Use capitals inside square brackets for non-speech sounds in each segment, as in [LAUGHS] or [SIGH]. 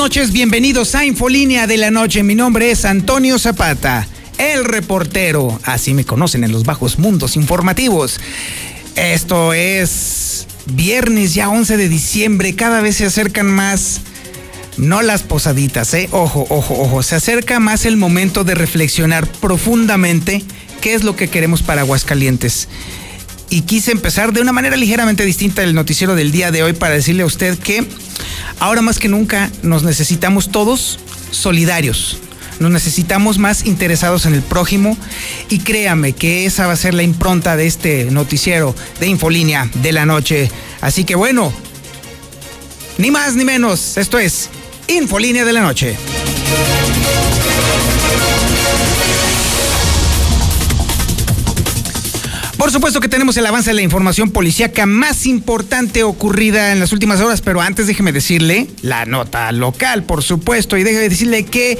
Noches, bienvenidos a Infolínea de la Noche. Mi nombre es Antonio Zapata, el reportero. Así me conocen en los bajos mundos informativos. Esto es viernes ya 11 de diciembre. Cada vez se acercan más, no las posaditas, ¿eh? Ojo, ojo, ojo. Se acerca más el momento de reflexionar profundamente qué es lo que queremos para Aguascalientes y quise empezar de una manera ligeramente distinta del noticiero del día de hoy para decirle a usted que ahora más que nunca nos necesitamos todos solidarios. Nos necesitamos más interesados en el prójimo y créame que esa va a ser la impronta de este noticiero de Infolínea de la noche. Así que bueno, ni más ni menos, esto es Infolínea de la noche. Por supuesto que tenemos el avance de la información policíaca más importante ocurrida en las últimas horas, pero antes déjeme decirle la nota local, por supuesto, y déjeme decirle que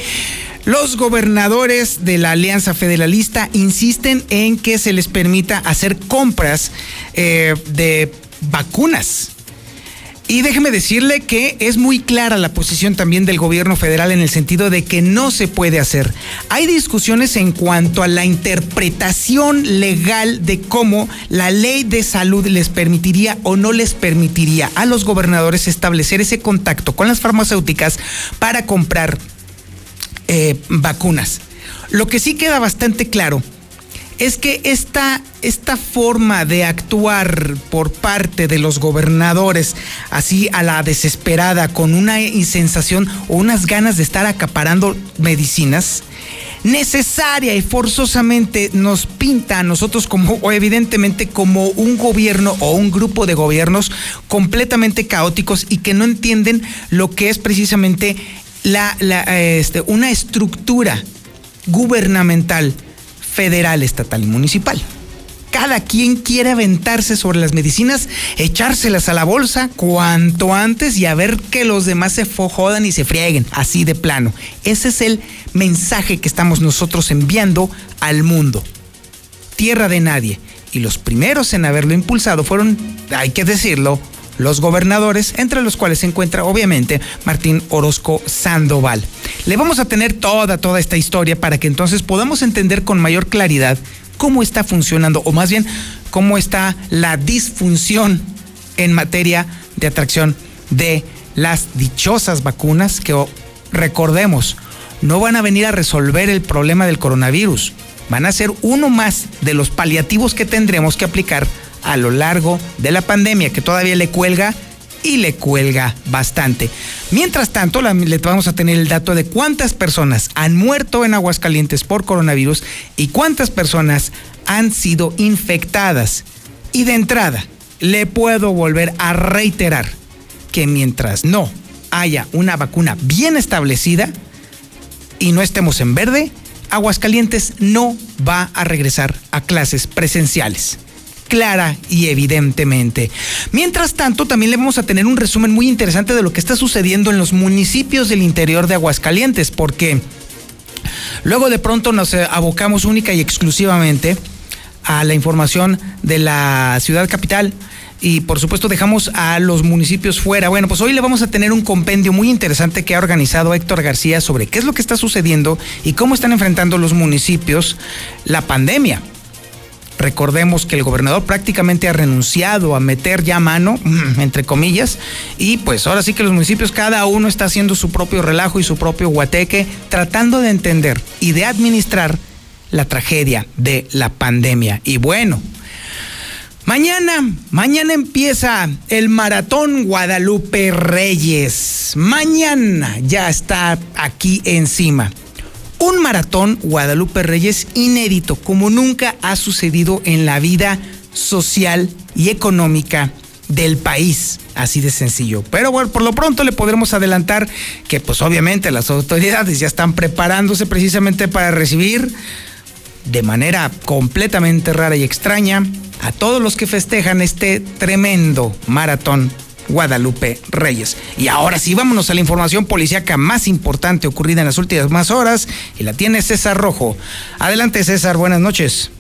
los gobernadores de la Alianza Federalista insisten en que se les permita hacer compras eh, de vacunas y déjeme decirle que es muy clara la posición también del gobierno federal en el sentido de que no se puede hacer. Hay discusiones en cuanto a la interpretación legal de cómo la ley de salud les permitiría o no les permitiría a los gobernadores establecer ese contacto con las farmacéuticas para comprar eh, vacunas. Lo que sí queda bastante claro es que esta, esta forma de actuar por parte de los gobernadores, así a la desesperada, con una sensación o unas ganas de estar acaparando medicinas, necesaria y forzosamente nos pinta a nosotros como, o evidentemente como un gobierno o un grupo de gobiernos completamente caóticos y que no entienden lo que es precisamente la, este, una estructura gubernamental federal, estatal y municipal. Cada quien quiere aventarse sobre las medicinas, echárselas a la bolsa cuanto antes y a ver que los demás se jodan y se frieguen, así de plano. Ese es el mensaje que estamos nosotros enviando al mundo. Tierra de nadie. Y los primeros en haberlo impulsado fueron, hay que decirlo, los gobernadores, entre los cuales se encuentra obviamente Martín Orozco Sandoval. Le vamos a tener toda, toda esta historia para que entonces podamos entender con mayor claridad cómo está funcionando, o más bien cómo está la disfunción en materia de atracción de las dichosas vacunas que recordemos, no van a venir a resolver el problema del coronavirus, van a ser uno más de los paliativos que tendremos que aplicar a lo largo de la pandemia, que todavía le cuelga y le cuelga bastante. Mientras tanto, le vamos a tener el dato de cuántas personas han muerto en Aguascalientes por coronavirus y cuántas personas han sido infectadas. Y de entrada, le puedo volver a reiterar que mientras no haya una vacuna bien establecida y no estemos en verde, Aguascalientes no va a regresar a clases presenciales clara y evidentemente. Mientras tanto, también le vamos a tener un resumen muy interesante de lo que está sucediendo en los municipios del interior de Aguascalientes, porque luego de pronto nos eh, abocamos única y exclusivamente a la información de la ciudad capital y por supuesto dejamos a los municipios fuera. Bueno, pues hoy le vamos a tener un compendio muy interesante que ha organizado Héctor García sobre qué es lo que está sucediendo y cómo están enfrentando los municipios la pandemia. Recordemos que el gobernador prácticamente ha renunciado a meter ya mano, [CLEARS THROAT] entre comillas, y pues ahora sí que los municipios cada uno está haciendo su propio relajo y su propio guateque, tratando de entender y de administrar la tragedia de la pandemia. Y bueno, Mañana, mañana empieza el maratón Guadalupe Reyes. Mañana ya está aquí encima un maratón Guadalupe Reyes inédito, como nunca ha sucedido en la vida social y económica del país. Así de sencillo. Pero bueno, por lo pronto le podremos adelantar que pues obviamente las autoridades ya están preparándose precisamente para recibir de manera completamente rara y extraña a todos los que festejan este tremendo maratón Guadalupe Reyes. Y ahora sí, vámonos a la información policíaca más importante ocurrida en las últimas horas y la tiene César Rojo. Adelante César, buenas noches.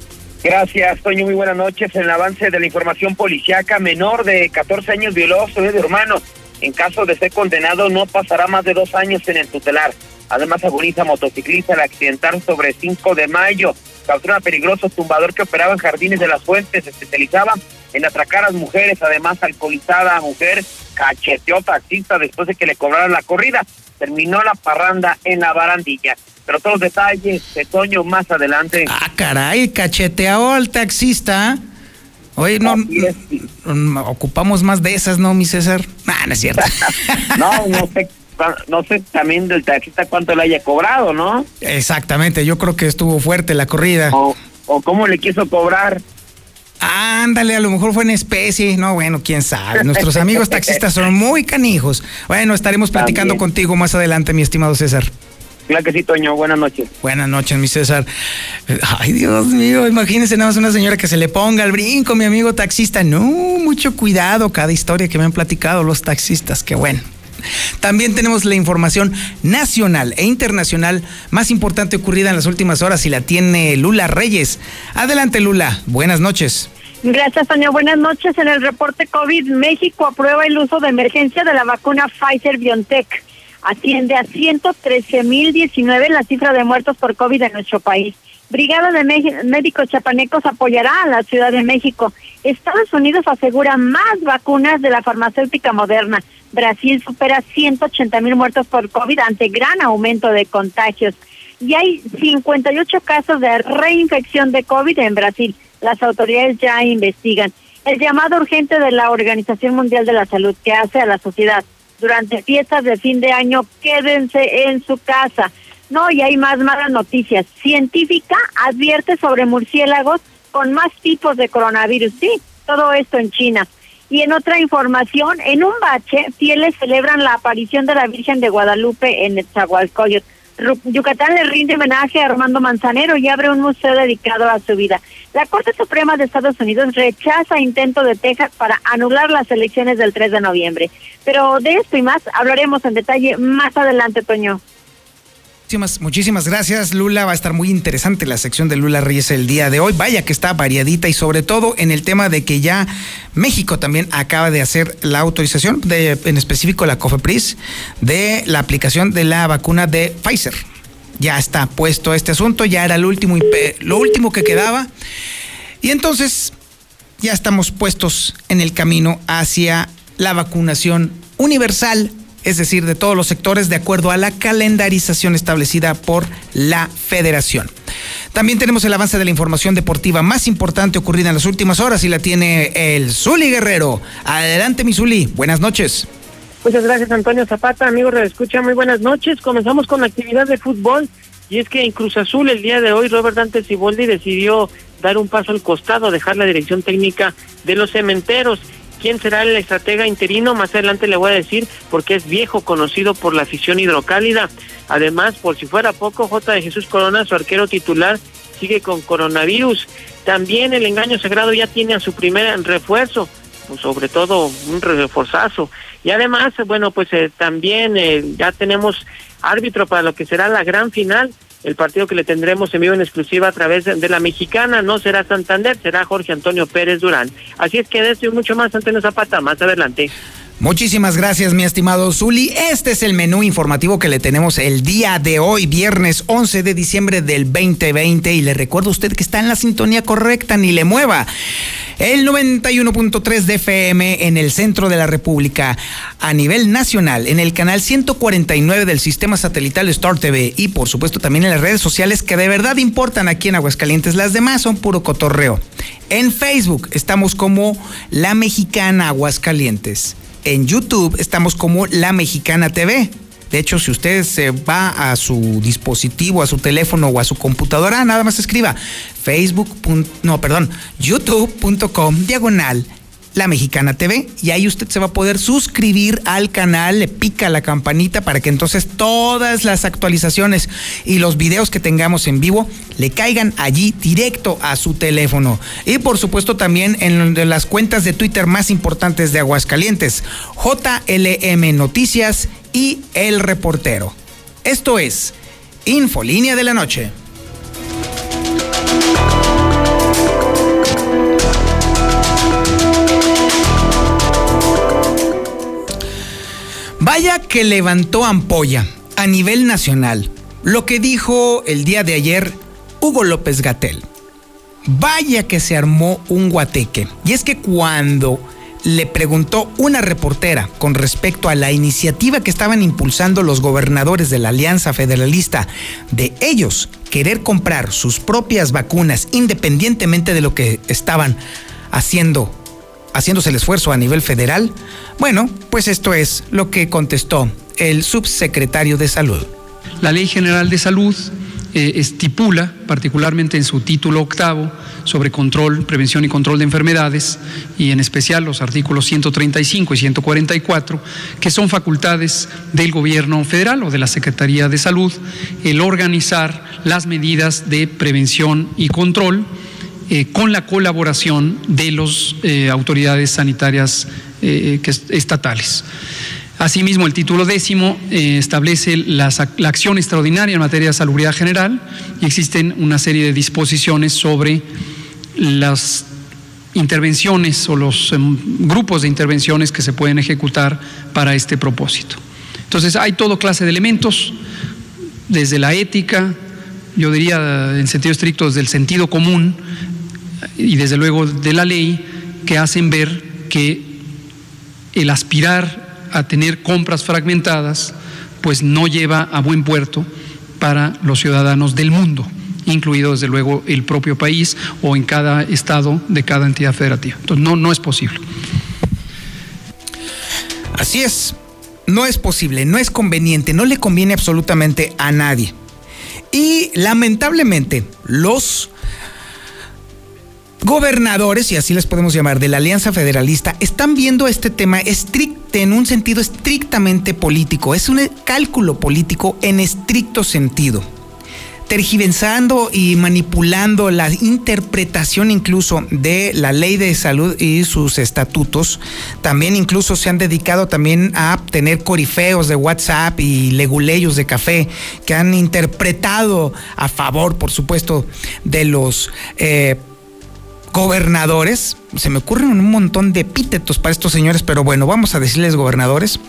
Gracias, Toño. Muy buenas noches. En el avance de la información policiaca, menor de 14 años violó a su hermano En caso de ser condenado, no pasará más de dos años en el tutelar. Además, agoniza motociclista al accidentar sobre 5 de mayo. Captura un peligroso tumbador que operaba en Jardines de las Fuentes. Se especializaba en atracar a las mujeres. Además, alcoholizada mujer cacheteó taxista después de que le cobraran la corrida. Terminó la parranda en la barandilla. Pero todos los detalles de Toño más adelante. Ah, caray, cacheteó al taxista. Oye, no, ocupamos más de esas, ¿no, mi César? Ah, no es cierto. [LAUGHS] no, no sé, no sé también del taxista cuánto le haya cobrado, ¿no? Exactamente, yo creo que estuvo fuerte la corrida. O, o cómo le quiso cobrar. Ándale, a lo mejor fue en especie. No, bueno, quién sabe. Nuestros amigos taxistas son muy canijos. Bueno, estaremos platicando contigo más adelante, mi estimado César. Claro que sí, Toño. Buenas noches. Buenas noches, mi César. Ay, Dios mío, imagínense nada más una señora que se le ponga al brinco, mi amigo taxista. No, mucho cuidado cada historia que me han platicado los taxistas. Qué bueno. También tenemos la información nacional e internacional más importante ocurrida en las últimas horas y la tiene Lula Reyes. Adelante, Lula. Buenas noches. Gracias, Toño. Buenas noches. En el reporte COVID, México aprueba el uso de emergencia de la vacuna Pfizer BioNTech asciende a 113.019 la cifra de muertos por COVID en nuestro país. Brigada de Médicos Chapanecos apoyará a la Ciudad de México. Estados Unidos asegura más vacunas de la farmacéutica moderna. Brasil supera 180 mil muertos por COVID ante gran aumento de contagios. Y hay 58 casos de reinfección de COVID en Brasil. Las autoridades ya investigan. El llamado urgente de la Organización Mundial de la Salud que hace a la sociedad durante fiestas de fin de año, quédense en su casa. No, y hay más malas noticias. Científica advierte sobre murciélagos con más tipos de coronavirus. Sí, todo esto en China. Y en otra información, en un bache, fieles celebran la aparición de la Virgen de Guadalupe en Netzahualcoyot. Yucatán le rinde homenaje a Armando Manzanero y abre un museo dedicado a su vida. La Corte Suprema de Estados Unidos rechaza intento de Texas para anular las elecciones del 3 de noviembre. Pero de esto y más hablaremos en detalle más adelante, Toño. Muchísimas, muchísimas gracias, Lula. Va a estar muy interesante la sección de Lula Reyes el día de hoy. Vaya que está variadita y sobre todo en el tema de que ya México también acaba de hacer la autorización, de, en específico la COFEPRIS, de la aplicación de la vacuna de Pfizer. Ya está puesto este asunto, ya era lo último, lo último que quedaba. Y entonces ya estamos puestos en el camino hacia la vacunación universal es decir, de todos los sectores, de acuerdo a la calendarización establecida por la federación. También tenemos el avance de la información deportiva más importante ocurrida en las últimas horas y la tiene el Zuli Guerrero. Adelante, mi Zuli. Buenas noches. Muchas gracias, Antonio Zapata. Amigos Escucha, muy buenas noches. Comenzamos con la actividad de fútbol. Y es que en Cruz Azul el día de hoy Robert Dante Ciboldi decidió dar un paso al costado, dejar la dirección técnica de los cementeros quién será el estratega interino, más adelante le voy a decir, porque es viejo, conocido por la afición hidrocálida. Además, por si fuera poco, J. de Jesús Corona, su arquero titular, sigue con coronavirus. También el engaño sagrado ya tiene a su primer refuerzo, pues sobre todo un reforzazo. Y además, bueno, pues eh, también eh, ya tenemos árbitro para lo que será la gran final el partido que le tendremos en vivo en exclusiva a través de la mexicana no será Santander, será Jorge Antonio Pérez Durán. Así es que de esto y mucho más, Antonio Zapata, más adelante. Muchísimas gracias, mi estimado Zuli. Este es el menú informativo que le tenemos el día de hoy, viernes 11 de diciembre del 2020. Y le recuerdo a usted que está en la sintonía correcta, ni le mueva. El 91.3 de FM en el centro de la República, a nivel nacional, en el canal 149 del sistema satelital Star TV y por supuesto también en las redes sociales que de verdad importan aquí en Aguascalientes. Las demás son puro cotorreo. En Facebook estamos como La Mexicana Aguascalientes. En YouTube estamos como La Mexicana TV. De hecho, si usted se va a su dispositivo, a su teléfono o a su computadora, nada más escriba facebook. No, perdón, youtube.com diagonal la Mexicana TV y ahí usted se va a poder suscribir al canal, le pica la campanita para que entonces todas las actualizaciones y los videos que tengamos en vivo le caigan allí directo a su teléfono. Y por supuesto también en las cuentas de Twitter más importantes de Aguascalientes, JLM Noticias y El Reportero. Esto es Infolínea de la Noche. Vaya que levantó ampolla a nivel nacional lo que dijo el día de ayer Hugo López Gatel. Vaya que se armó un guateque. Y es que cuando le preguntó una reportera con respecto a la iniciativa que estaban impulsando los gobernadores de la Alianza Federalista de ellos querer comprar sus propias vacunas independientemente de lo que estaban haciendo haciéndose el esfuerzo a nivel federal? Bueno, pues esto es lo que contestó el subsecretario de Salud. La Ley General de Salud eh, estipula, particularmente en su título octavo, sobre control, prevención y control de enfermedades, y en especial los artículos 135 y 144, que son facultades del gobierno federal o de la Secretaría de Salud, el organizar las medidas de prevención y control eh, con la colaboración de las eh, autoridades sanitarias eh, estatales. Asimismo, el título décimo establece la, acción extraordinaria en materia de salubridad general y existen una serie de disposiciones sobre las intervenciones o los em, grupos de intervenciones que se pueden ejecutar para este propósito. Entonces, hay todo clase de elementos, desde la ética, yo diría en sentido estricto desde el sentido común, y desde luego de la ley que hacen ver que el aspirar a tener compras fragmentadas pues no lleva a buen puerto para los ciudadanos del mundo, incluido desde luego el propio país o en cada estado de cada entidad federativa. Entonces no, no es posible. Así es, no es posible, no es conveniente, no le conviene absolutamente a nadie. Y lamentablemente los gobernadores, y así les podemos llamar, de la Alianza Federalista, están viendo este tema en un sentido estrictamente político. Es un cálculo político en estricto sentido. Tergiversando y manipulando la interpretación incluso de la ley de salud y sus estatutos. También incluso se han dedicado también a tener corifeos de WhatsApp y leguleyos de café que han interpretado a favor, por supuesto, de los eh, gobernadores, se me ocurren un montón de epítetos para estos señores, pero bueno, vamos a decirles gobernadores,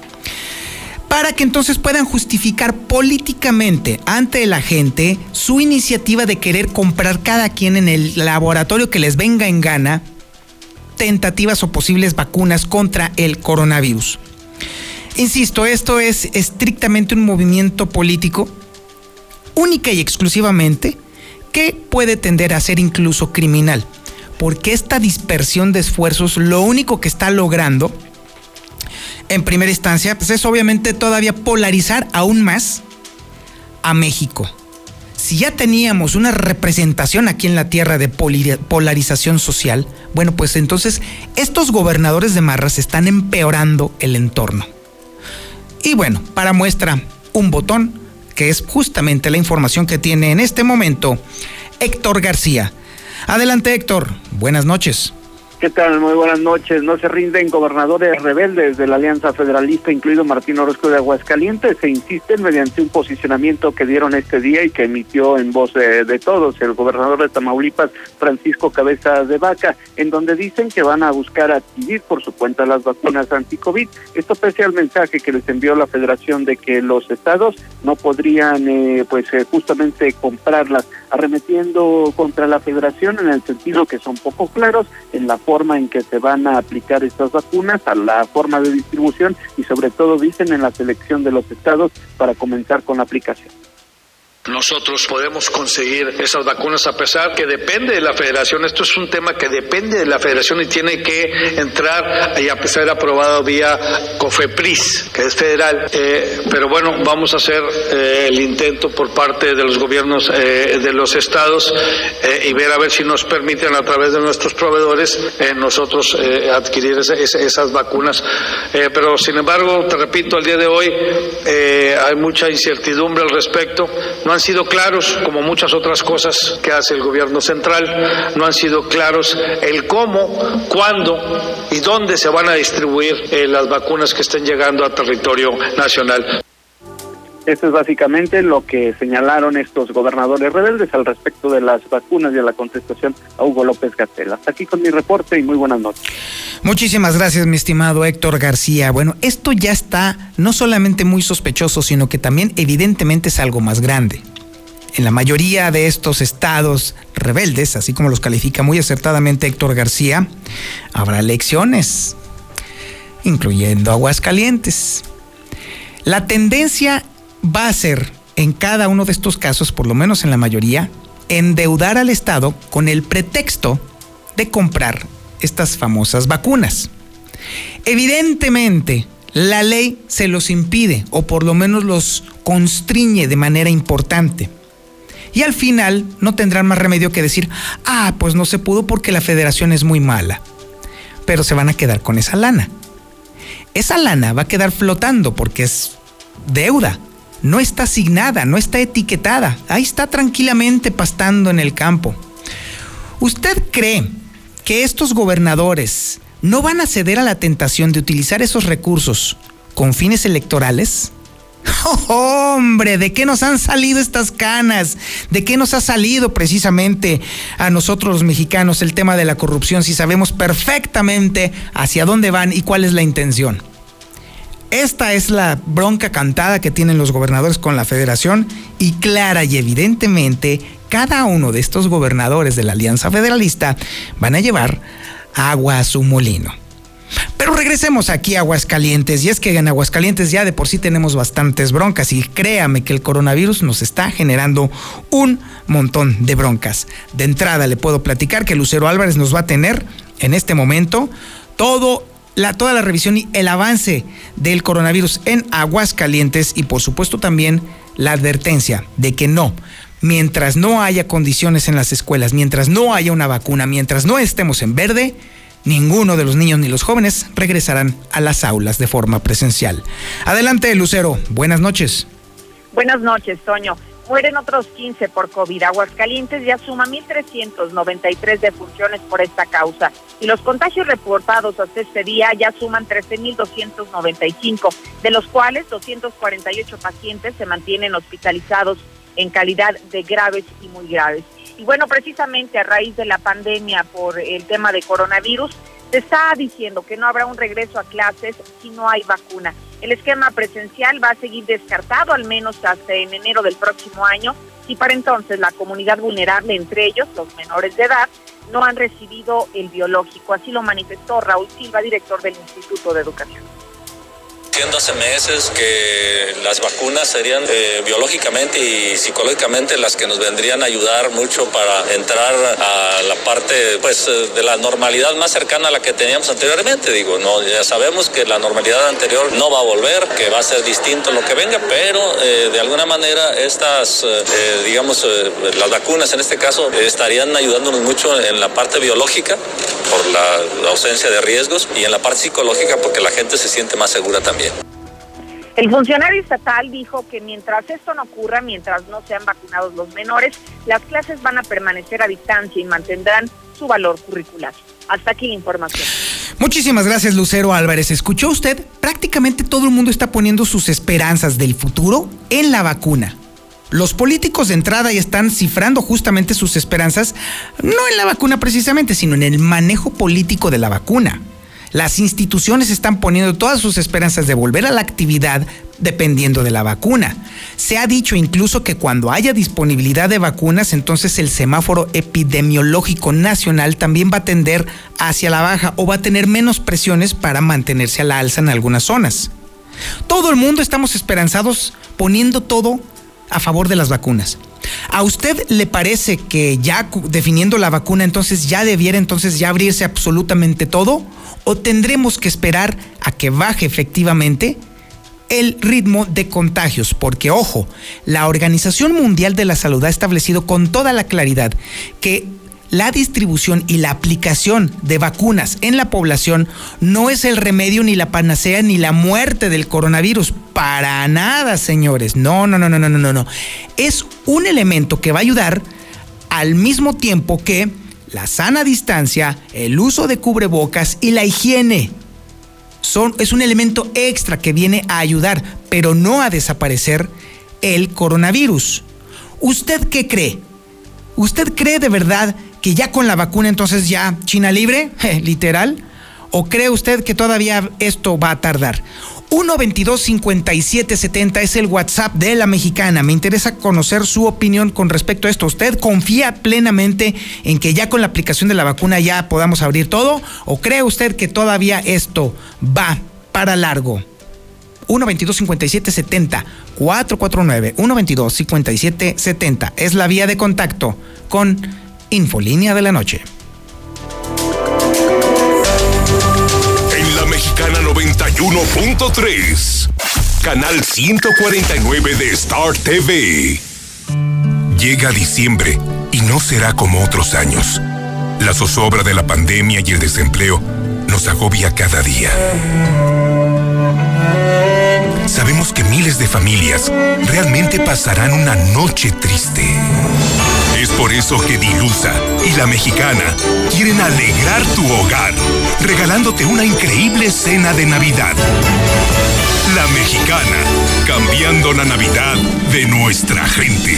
para que entonces puedan justificar políticamente ante la gente su iniciativa de querer comprar cada quien en el laboratorio que les venga en gana tentativas o posibles vacunas contra el coronavirus. Insisto, esto es estrictamente un movimiento político única y exclusivamente que puede tender a ser incluso criminal porque esta dispersión de esfuerzos lo único que está logrando en primera instancia pues es obviamente todavía polarizar aún más a México. Si ya teníamos una representación aquí en la tierra de polarización social, bueno, pues entonces estos gobernadores de marras están empeorando el entorno. Y bueno, para muestra, un botón que es justamente la información que tiene en este momento Héctor García, Adelante Héctor, buenas noches. ¿Qué tal? Muy buenas noches. No se rinden gobernadores rebeldes de la Alianza Federalista, incluido Martín Orozco de Aguascalientes, se insisten mediante un posicionamiento que dieron este día y que emitió en voz de, todos el gobernador de Tamaulipas, Francisco Cabeza de Vaca, en donde dicen que van a buscar adquirir por su cuenta las vacunas anti-COVID. Esto pese al mensaje que les envió la Federación de que los estados no podrían, eh, pues, eh, justamente comprarlas, arremetiendo contra la Federación en el sentido que son poco claros en la forma en que se van a aplicar estas vacunas, a la forma de distribución y sobre todo dicen en la selección de los estados para comenzar con la aplicación. Nosotros podemos conseguir esas vacunas a pesar que depende de la federación. Esto es un tema que depende de la federación y tiene que entrar y a de aprobado vía COFEPRIS, que es federal. Eh, pero bueno, vamos a hacer eh, el intento por parte de los gobiernos eh, de los estados y ver a ver si nos permiten a través de nuestros proveedores nosotros adquirir esas vacunas. pero sin embargo, te repito, al día de hoy hay mucha incertidumbre al respecto han sido claros, como muchas otras cosas que hace el gobierno central, no han sido claros el cómo, cuándo y dónde se van a distribuir eh, las vacunas que estén llegando a territorio nacional. Esto es básicamente lo que señalaron estos gobernadores rebeldes al respecto de las vacunas y de la contestación a Hugo López Gatell. Hasta aquí con mi reporte y muy buenas noches. Muchísimas gracias, mi estimado Héctor García. Bueno, esto ya está no solamente muy sospechoso, sino que también evidentemente es algo más grande. En la mayoría de estos estados rebeldes, así como los califica muy acertadamente Héctor García, habrá elecciones, incluyendo Aguascalientes. La tendencia va a ser, en cada uno de estos casos, por lo menos en la mayoría, endeudar al Estado con el pretexto de comprar estas famosas vacunas. Evidentemente, la ley se los impide o por lo menos los constriñe de manera importante. Y al final no tendrán más remedio que decir, ah, pues no se pudo porque la federación es muy mala. Pero se van a quedar con esa lana. Esa lana va a quedar flotando porque es deuda. No está asignada, no está etiquetada. Ahí está tranquilamente pastando en el campo. ¿Usted cree que estos gobernadores no van a ceder a la tentación de utilizar esos recursos con fines electorales? Oh, [LAUGHS] hombre, ¿de qué nos han salido estas canas? ¿De qué nos ha salido precisamente a nosotros los mexicanos el tema de la corrupción si sabemos perfectamente hacia dónde van y cuál es la intención? Esta es la bronca cantada que tienen los gobernadores con la federación y clara y evidentemente cada uno de estos gobernadores de la Alianza Federalista van a llevar agua a su molino. Pero regresemos aquí a Aguascalientes, y es que en Aguascalientes ya de por sí tenemos bastantes broncas, y créame que el coronavirus nos está generando un montón de broncas. De entrada le puedo platicar que Lucero Álvarez nos va a tener en este momento todo la, toda la revisión y el avance del coronavirus en Aguascalientes y por supuesto también la advertencia de que no, mientras no haya condiciones en las escuelas, mientras no haya una vacuna, mientras no estemos en verde, ninguno de los niños ni los jóvenes regresarán a las aulas de forma presencial. Adelante, Lucero. Buenas noches. Buenas noches, Toño. Mueren otros 15 por COVID. Aguascalientes ya suma 1.393 defunciones por esta causa. Y los contagios reportados hasta este día ya suman 13.295, de los cuales 248 pacientes se mantienen hospitalizados en calidad de graves y muy graves. Y bueno, precisamente a raíz de la pandemia por el tema de coronavirus, se está diciendo que no habrá un regreso a clases si no hay vacuna. El esquema presencial va a seguir descartado al menos hasta en enero del próximo año y para entonces la comunidad vulnerable, entre ellos los menores de edad, no han recibido el biológico. Así lo manifestó Raúl Silva, director del Instituto de Educación diciendo hace meses que las vacunas serían eh, biológicamente y psicológicamente las que nos vendrían a ayudar mucho para entrar a la parte pues eh, de la normalidad más cercana a la que teníamos anteriormente. Digo, no, ya sabemos que la normalidad anterior no va a volver, que va a ser distinto lo que venga, pero eh, de alguna manera estas, digamos, las vacunas en este caso estarían ayudándonos mucho en la parte biológica por la ausencia de riesgos y en la parte psicológica porque la gente se siente más segura también. El funcionario estatal dijo que mientras esto no ocurra, mientras no sean vacunados los menores, las clases van a permanecer a distancia y mantendrán su valor curricular. Hasta aquí la información. Muchísimas gracias, Lucero Álvarez. ¿Escuchó usted? Prácticamente todo el mundo está poniendo sus esperanzas del futuro en la vacuna. Los políticos de entrada ya están cifrando justamente sus esperanzas, no en la vacuna precisamente, sino en el manejo político de la vacuna. Las instituciones están poniendo todas sus esperanzas de volver a la actividad dependiendo de la vacuna. Se ha dicho incluso que cuando haya disponibilidad de vacunas, entonces el semáforo epidemiológico nacional también va a tender hacia la baja o va a tener menos presiones para mantenerse a la alza en algunas zonas. Todo el mundo estamos esperanzados poniendo todo a favor de las vacunas. ¿A usted le parece que ya definiendo la vacuna entonces ya debiera entonces ya abrirse absolutamente todo? ¿O tendremos que esperar a que baje efectivamente el ritmo de contagios? Porque ojo, la Organización Mundial de la Salud ha establecido con toda la claridad que la distribución y la aplicación de vacunas en la población no es el remedio ni la panacea ni la muerte del coronavirus. Para nada, señores. No, no, no, no, no, no, no. Es un elemento que va a ayudar al mismo tiempo que la sana distancia, el uso de cubrebocas y la higiene. Son, es un elemento extra que viene a ayudar, pero no a desaparecer el coronavirus. ¿Usted qué cree? ¿Usted cree de verdad que ya con la vacuna entonces ya China libre, [LAUGHS] literal? ¿O cree usted que todavía esto va a tardar? 122-5770 es el WhatsApp de la mexicana. Me interesa conocer su opinión con respecto a esto. ¿Usted confía plenamente en que ya con la aplicación de la vacuna ya podamos abrir todo? ¿O cree usted que todavía esto va para largo? 122-5770 449 122-5770 es la vía de contacto con Infolínea de la Noche. 91.3, canal 149 de Star TV. Llega diciembre y no será como otros años. La zozobra de la pandemia y el desempleo nos agobia cada día. Sabemos que miles de familias realmente pasarán una noche triste. Por eso que Dilusa y la mexicana quieren alegrar tu hogar, regalándote una increíble cena de Navidad. La mexicana, cambiando la Navidad de nuestra gente.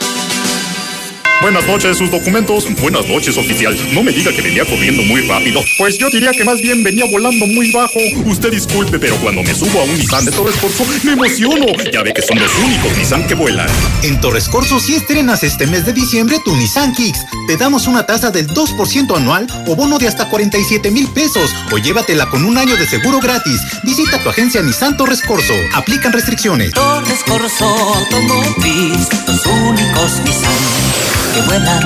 Buenas noches, sus documentos. Buenas noches, oficial. No me diga que venía corriendo muy rápido. Pues yo diría que más bien venía volando muy bajo. Usted disculpe, pero cuando me subo a un Nissan de Torres Corso, me emociono. Ya ve que son los únicos Nissan que vuelan. En Torres Corso, si estrenas este mes de diciembre tu Nissan Kicks, te damos una tasa del 2% anual o bono de hasta 47 mil pesos. O llévatela con un año de seguro gratis. Visita tu agencia Nissan Torres Corso. Aplican restricciones. Torres Corso Automotriz, los únicos Nissan que vuelan.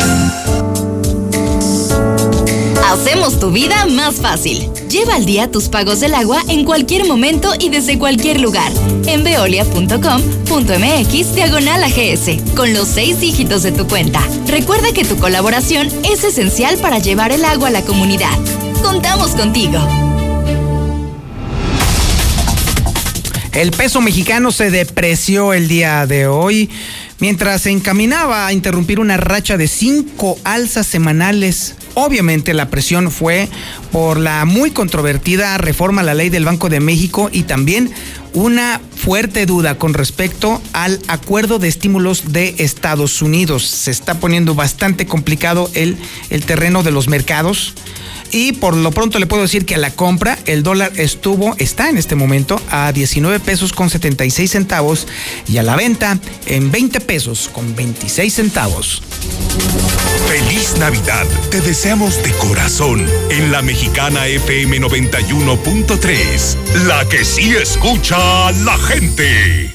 Hacemos tu vida más fácil. Lleva al día tus pagos del agua en cualquier momento y desde cualquier lugar. En veolia.com.mx diagonal AGS, con los seis dígitos de tu cuenta. Recuerda que tu colaboración es esencial para llevar el agua a la comunidad. Contamos contigo. El peso mexicano se depreció el día de hoy mientras se encaminaba a interrumpir una racha de cinco alzas semanales. Obviamente la presión fue por la muy controvertida reforma a la ley del Banco de México y también una fuerte duda con respecto al acuerdo de estímulos de Estados Unidos. Se está poniendo bastante complicado el, el terreno de los mercados. Y por lo pronto le puedo decir que a la compra el dólar estuvo, está en este momento a 19 pesos con 76 centavos y a la venta en 20 pesos con 26 centavos. Feliz Navidad, te deseamos de corazón en la mexicana FM 91.3, la que sí escucha a la gente.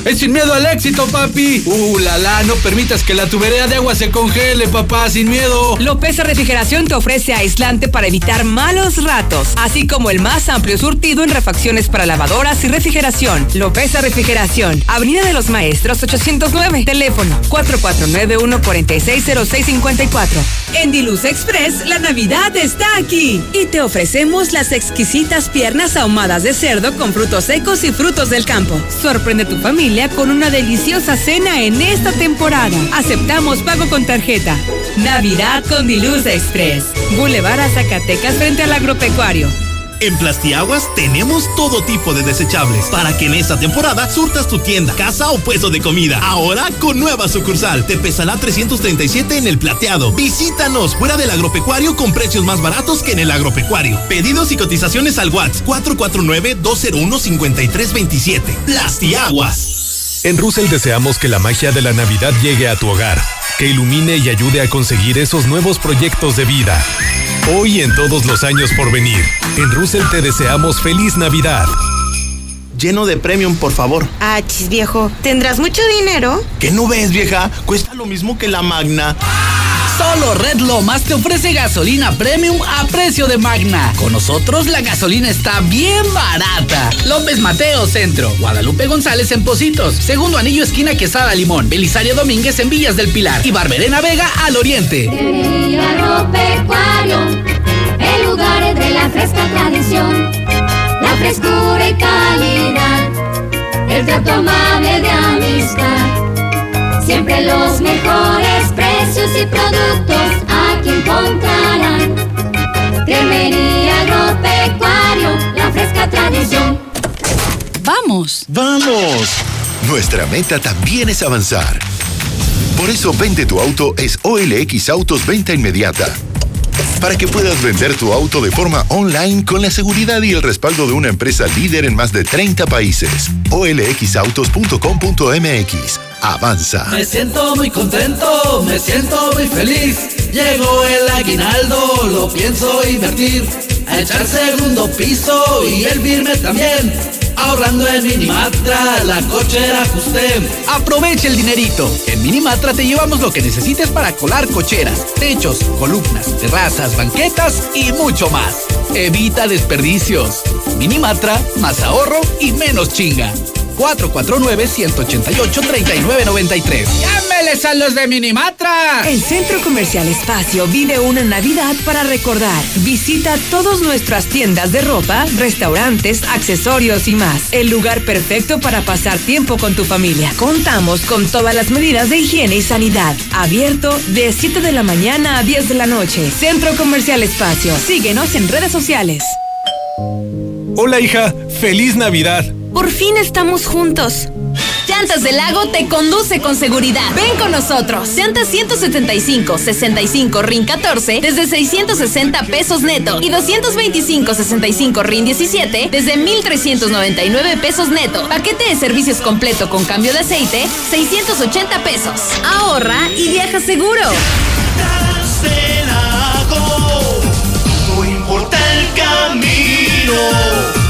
Es sin miedo al éxito, papi. Uh, la la, no permitas que la tubería de agua se congele, papá, sin miedo. Lopeza Refrigeración te ofrece aislante para evitar malos ratos, así como el más amplio surtido en refacciones para lavadoras y refrigeración. Lopeza Refrigeración, Avenida de los Maestros 809, teléfono 449-1460654. En Diluz Express, la Navidad está aquí y te ofrecemos las exquisitas piernas ahumadas de cerdo con frutos secos y frutos del campo. Sorprende tu familia con una deliciosa cena en esta temporada. Aceptamos pago con tarjeta. Navidad con Diluz Express. Boulevard a Zacatecas frente al agropecuario. En Plastiaguas tenemos todo tipo de desechables para que en esta temporada surtas tu tienda, casa o puesto de comida. Ahora con nueva sucursal. Te pesará 337 en el plateado. Visítanos fuera del agropecuario con precios más baratos que en el agropecuario. Pedidos y cotizaciones al WhatsApp 449-201-5327. Plastiaguas. En Russell deseamos que la magia de la Navidad llegue a tu hogar, que ilumine y ayude a conseguir esos nuevos proyectos de vida. Hoy y en todos los años por venir, en Russell te deseamos feliz Navidad. Lleno de premium, por favor. Ah, chis viejo, ¿tendrás mucho dinero? ¿Qué no ves, vieja? Cuesta lo mismo que la Magna. Solo Red Lomas te ofrece gasolina premium a precio de magna. Con nosotros la gasolina está bien barata. López Mateo Centro, Guadalupe González en Positos, Segundo Anillo Esquina Quesada Limón, Belisario Domínguez en Villas del Pilar y Barberena Vega al Oriente. El lugar de la fresca tradición, la frescura y calidad, el trato amable de amistad, siempre los mejores precios y productos aquí encontrarán. Cremería Agropecuario, la fresca tradición. ¡Vamos! ¡Vamos! Nuestra meta también es avanzar. Por eso Vende tu auto es OLX Autos Venta Inmediata. Para que puedas vender tu auto de forma online con la seguridad y el respaldo de una empresa líder en más de 30 países. olxautos.com.mx. Avanza. Me siento muy contento, me siento muy feliz. Llegó el aguinaldo, lo pienso invertir. A echar segundo piso y el firme también. Ahorrando en Minimatra, la cochera ajusté. Aprovecha el dinerito. En Minimatra te llevamos lo que necesites para colar cocheras, techos, columnas, terrazas, banquetas y mucho más. Evita desperdicios. Minimatra, más ahorro y menos chinga. 449-188-3993. ¡Llámeles a los de Minimatra! El Centro Comercial Espacio vive una Navidad para recordar. Visita todas nuestras tiendas de ropa, restaurantes, accesorios y más. El lugar perfecto para pasar tiempo con tu familia. Contamos con todas las medidas de higiene y sanidad. Abierto de 7 de la mañana a 10 de la noche. Centro Comercial Espacio. Síguenos en redes sociales. Hola hija, feliz Navidad. Por fin estamos juntos. Llantas del Lago te conduce con seguridad. Ven con nosotros. Llantas 175, 65 RIN 14 desde 660 pesos neto y 225, 65 RIN 17 desde 1399 pesos neto. Paquete de servicios completo con cambio de aceite, 680 pesos. Ahorra y viaja seguro. No importa el camino.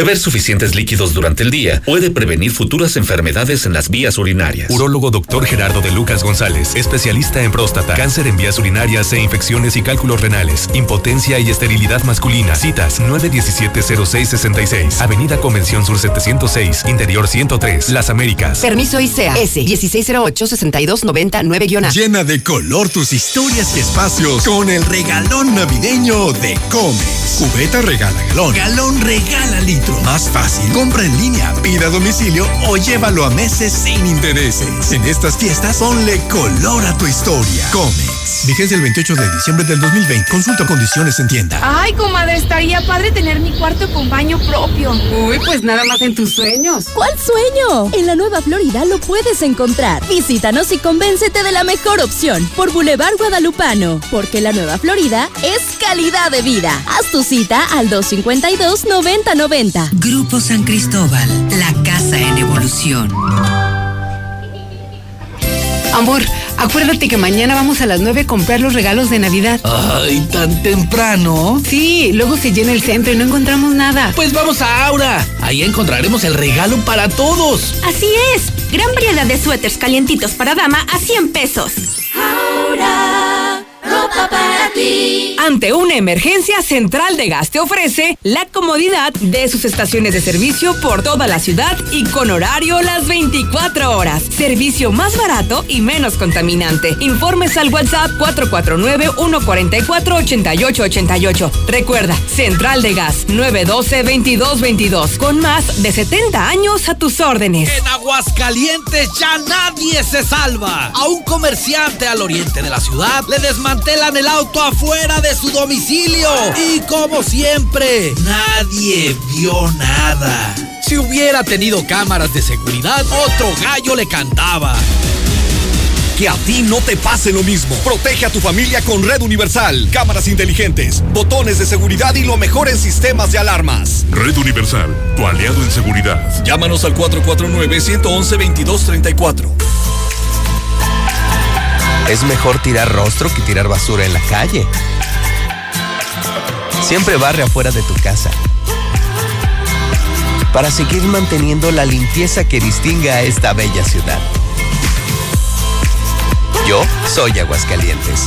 Beber suficientes líquidos durante el día puede prevenir futuras enfermedades en las vías urinarias. Urólogo Dr. Gerardo de Lucas González, especialista en próstata, cáncer en vías urinarias e infecciones y cálculos renales, impotencia y esterilidad masculina. Citas 917-0666, Avenida Convención Sur 706, Interior 103, Las Américas. Permiso ICEA S 1608-6299-A. Llena de color tus historias y espacios con el regalón navideño de Comex. Cubeta regala galón, galón regala litro. Más fácil, compra en línea, pida a domicilio o llévalo a meses sin intereses. En estas fiestas, ponle color a tu historia. Comex. Vigencia el 28 de diciembre del 2020. Consulta condiciones en tienda. Ay, comadre, estaría padre tener mi cuarto con baño propio. Uy, pues nada más en tus sueños. ¿Cuál sueño? En la Nueva Florida lo puedes encontrar. Visítanos y convéncete de la mejor opción por Boulevard Guadalupano. Porque la Nueva Florida es calidad de vida. Haz tu cita al 252-9090. Grupo San Cristóbal, la casa en evolución. Amor, acuérdate que mañana vamos a las 9 a comprar los regalos de Navidad. Ay, tan temprano. Sí, luego se llena el centro y no encontramos nada. Pues vamos a Aura. Ahí encontraremos el regalo para todos. Así es. Gran variedad de suéteres calientitos para dama a 100 pesos. Ahora, ropa para ti. Ante una emergencia, Central de Gas te ofrece la comodidad de sus estaciones de servicio por toda la ciudad y con horario las 24 horas. Servicio más barato y menos contaminante. Informes al WhatsApp 449-144-8888. Recuerda, Central de Gas 912-2222 con más de 70 años a tus órdenes. En Aguascalientes ya nadie se salva. A un comerciante al oriente de la ciudad le desmantelan el auto afuera de su domicilio. Y como siempre, nadie vio nada. Si hubiera tenido cámaras de seguridad, otro gallo le cantaba. Que a ti no te pase lo mismo. Protege a tu familia con Red Universal, cámaras inteligentes, botones de seguridad y lo mejor en sistemas de alarmas. Red Universal, tu aliado en seguridad. Llámanos al 449-111-2234. Es mejor tirar rostro que tirar basura en la calle. Siempre barre afuera de tu casa. Para seguir manteniendo la limpieza que distingue a esta bella ciudad. Yo soy Aguascalientes.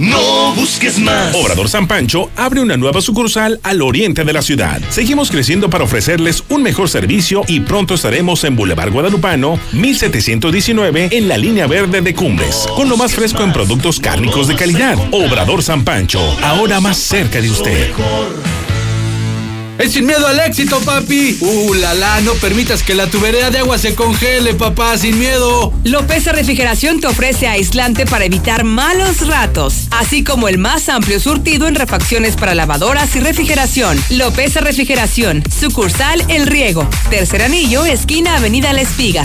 No busques más. Obrador San Pancho abre una nueva sucursal al oriente de la ciudad. Seguimos creciendo para ofrecerles un mejor servicio y pronto estaremos en Boulevard Guadalupano, 1719, en la línea verde de Cumbres, con lo más fresco en productos cárnicos de calidad. Obrador San Pancho, ahora más cerca de usted. Es sin miedo al éxito, papi. Uh, la la, no permitas que la tubería de agua se congele, papá, sin miedo. Lopeza Refrigeración te ofrece aislante para evitar malos ratos, así como el más amplio surtido en refacciones para lavadoras y refrigeración. Lopeza Refrigeración, sucursal El Riego, tercer anillo, esquina Avenida La Espiga.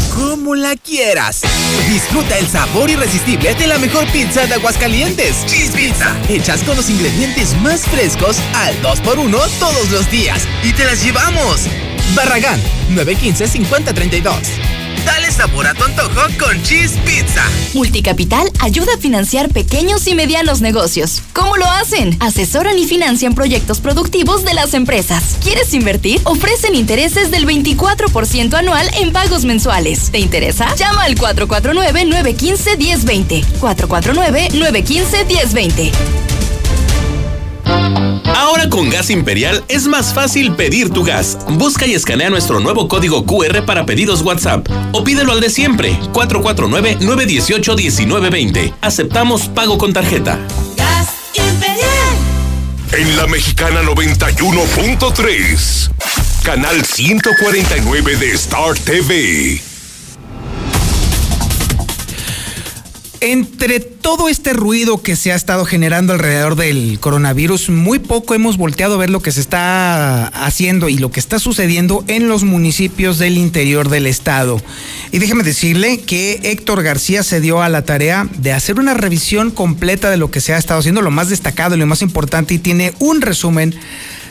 Como la quieras. Disfruta el sabor irresistible de la mejor pizza de Aguascalientes. Cheese Pizza. Hechas con los ingredientes más frescos al 2x1 todos los días. Y te las llevamos. Barragán, 915-5032. Dale sabor a tu antojo con Cheese Pizza. Multicapital ayuda a financiar pequeños y medianos negocios. ¿Cómo lo hacen? Asesoran y financian proyectos productivos de las empresas. ¿Quieres invertir? Ofrecen intereses del 24% anual en pagos mensuales. ¿Te interesa? Llama al 449-915-1020. 449-915-1020. Ahora con Gas Imperial es más fácil pedir tu gas. Busca y escanea nuestro nuevo código QR para pedidos WhatsApp o pídelo al de siempre 449-918-1920. Aceptamos pago con tarjeta. Gas Imperial. En la Mexicana 91.3, canal 149 de Star TV. Entre todo este ruido que se ha estado generando alrededor del coronavirus, muy poco hemos volteado a ver lo que se está haciendo y lo que está sucediendo en los municipios del interior del estado. Y déjeme decirle que Héctor García se dio a la tarea de hacer una revisión completa de lo que se ha estado haciendo, lo más destacado y lo más importante, y tiene un resumen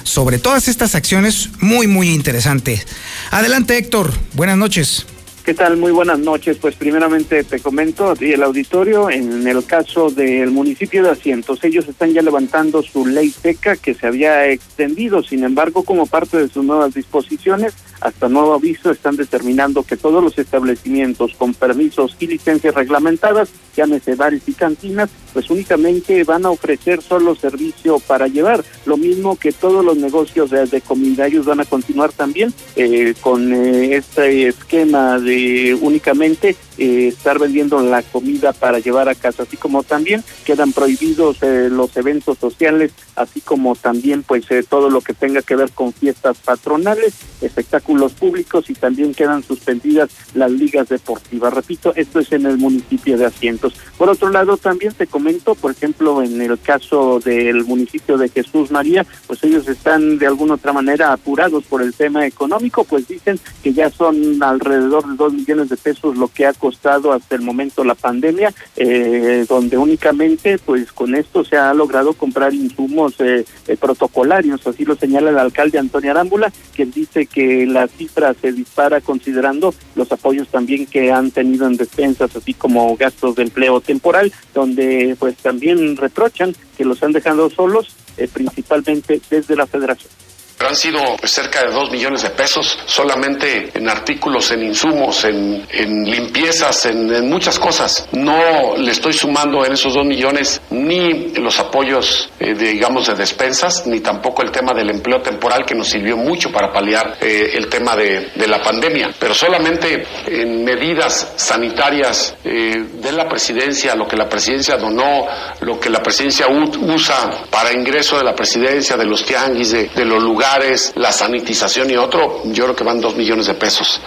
sobre todas estas acciones muy, muy interesante. Adelante Héctor, buenas noches. ¿Qué tal? Muy buenas noches. Pues primeramente te comento, y el auditorio, en el caso del municipio de Asientos, ellos están ya levantando su ley seca que se había extendido, sin embargo, como parte de sus nuevas disposiciones, hasta nuevo aviso están determinando que todos los establecimientos con permisos y licencias reglamentadas, llámese bares y cantinas, pues únicamente van a ofrecer solo servicio para llevar. Lo mismo que todos los negocios de, de comida, ellos van a continuar también eh, con eh, este esquema de únicamente eh, estar vendiendo la comida para llevar a casa, así como también quedan prohibidos eh, los eventos sociales, así como también pues eh, todo lo que tenga que ver con fiestas patronales, espectáculos públicos y también quedan suspendidas las ligas deportivas. Repito, esto es en el municipio de Asientos. Por otro lado, también te comento, por ejemplo, en el caso del municipio de Jesús María, pues ellos están de alguna otra manera apurados por el tema económico, pues dicen que ya son alrededor de dos millones de pesos lo que ha costado hasta el momento la pandemia, eh, donde únicamente pues con esto se ha logrado comprar insumos eh, eh, protocolarios, así lo señala el alcalde Antonio Arámbula, quien dice que la cifra se dispara considerando los apoyos también que han tenido en despensas, así como gastos de empleo temporal, donde pues también reprochan que los han dejado solos, eh, principalmente desde la federación. Han sido cerca de dos millones de pesos solamente en artículos, en insumos, en, limpiezas, en, muchas cosas. No le estoy sumando en esos dos millones ni los apoyos, eh, de, digamos, de despensas, ni tampoco el tema del empleo temporal que nos sirvió mucho para paliar eh, el tema de, la pandemia. Pero solamente en medidas sanitarias eh, de la presidencia, lo que la presidencia donó, lo que la presidencia usa para ingreso de la presidencia, de los tianguis, de los lugares la sanitización y otro, yo creo que van dos millones de pesos.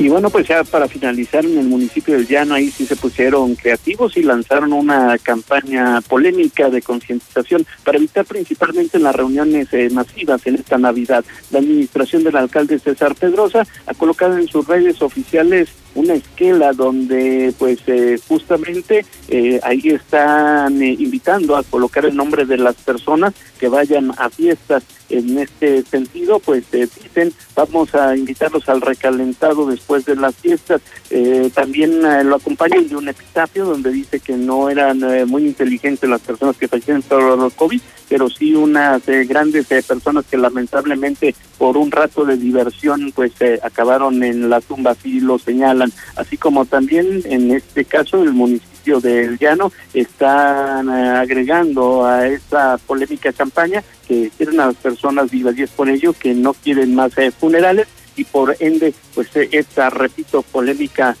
Y bueno, pues ya para finalizar, en el municipio del Llano ahí sí se pusieron creativos y lanzaron una campaña polémica de concientización para evitar principalmente en las reuniones eh, masivas en esta Navidad. La administración del alcalde César Pedrosa ha colocado en sus redes oficiales una esquela donde pues eh, justamente eh, ahí están eh, invitando a colocar el nombre de las personas que vayan a fiestas. En este sentido pues dicen vamos a invitarlos al recalentado después de las fiestas. También lo acompañan de un epitafio donde dice que no eran muy inteligentes las personas que fallecieron por los COVID pero sí unas grandes personas que lamentablemente por un rato de diversión pues acabaron en la tumba así lo señalan. Así como también en este caso el municipio del Llano están eh, agregando a esta polémica campaña que quieren a las personas vivas. Y es por ello que no quieren más eh, funerales y por ende pues eh, esta repito polémica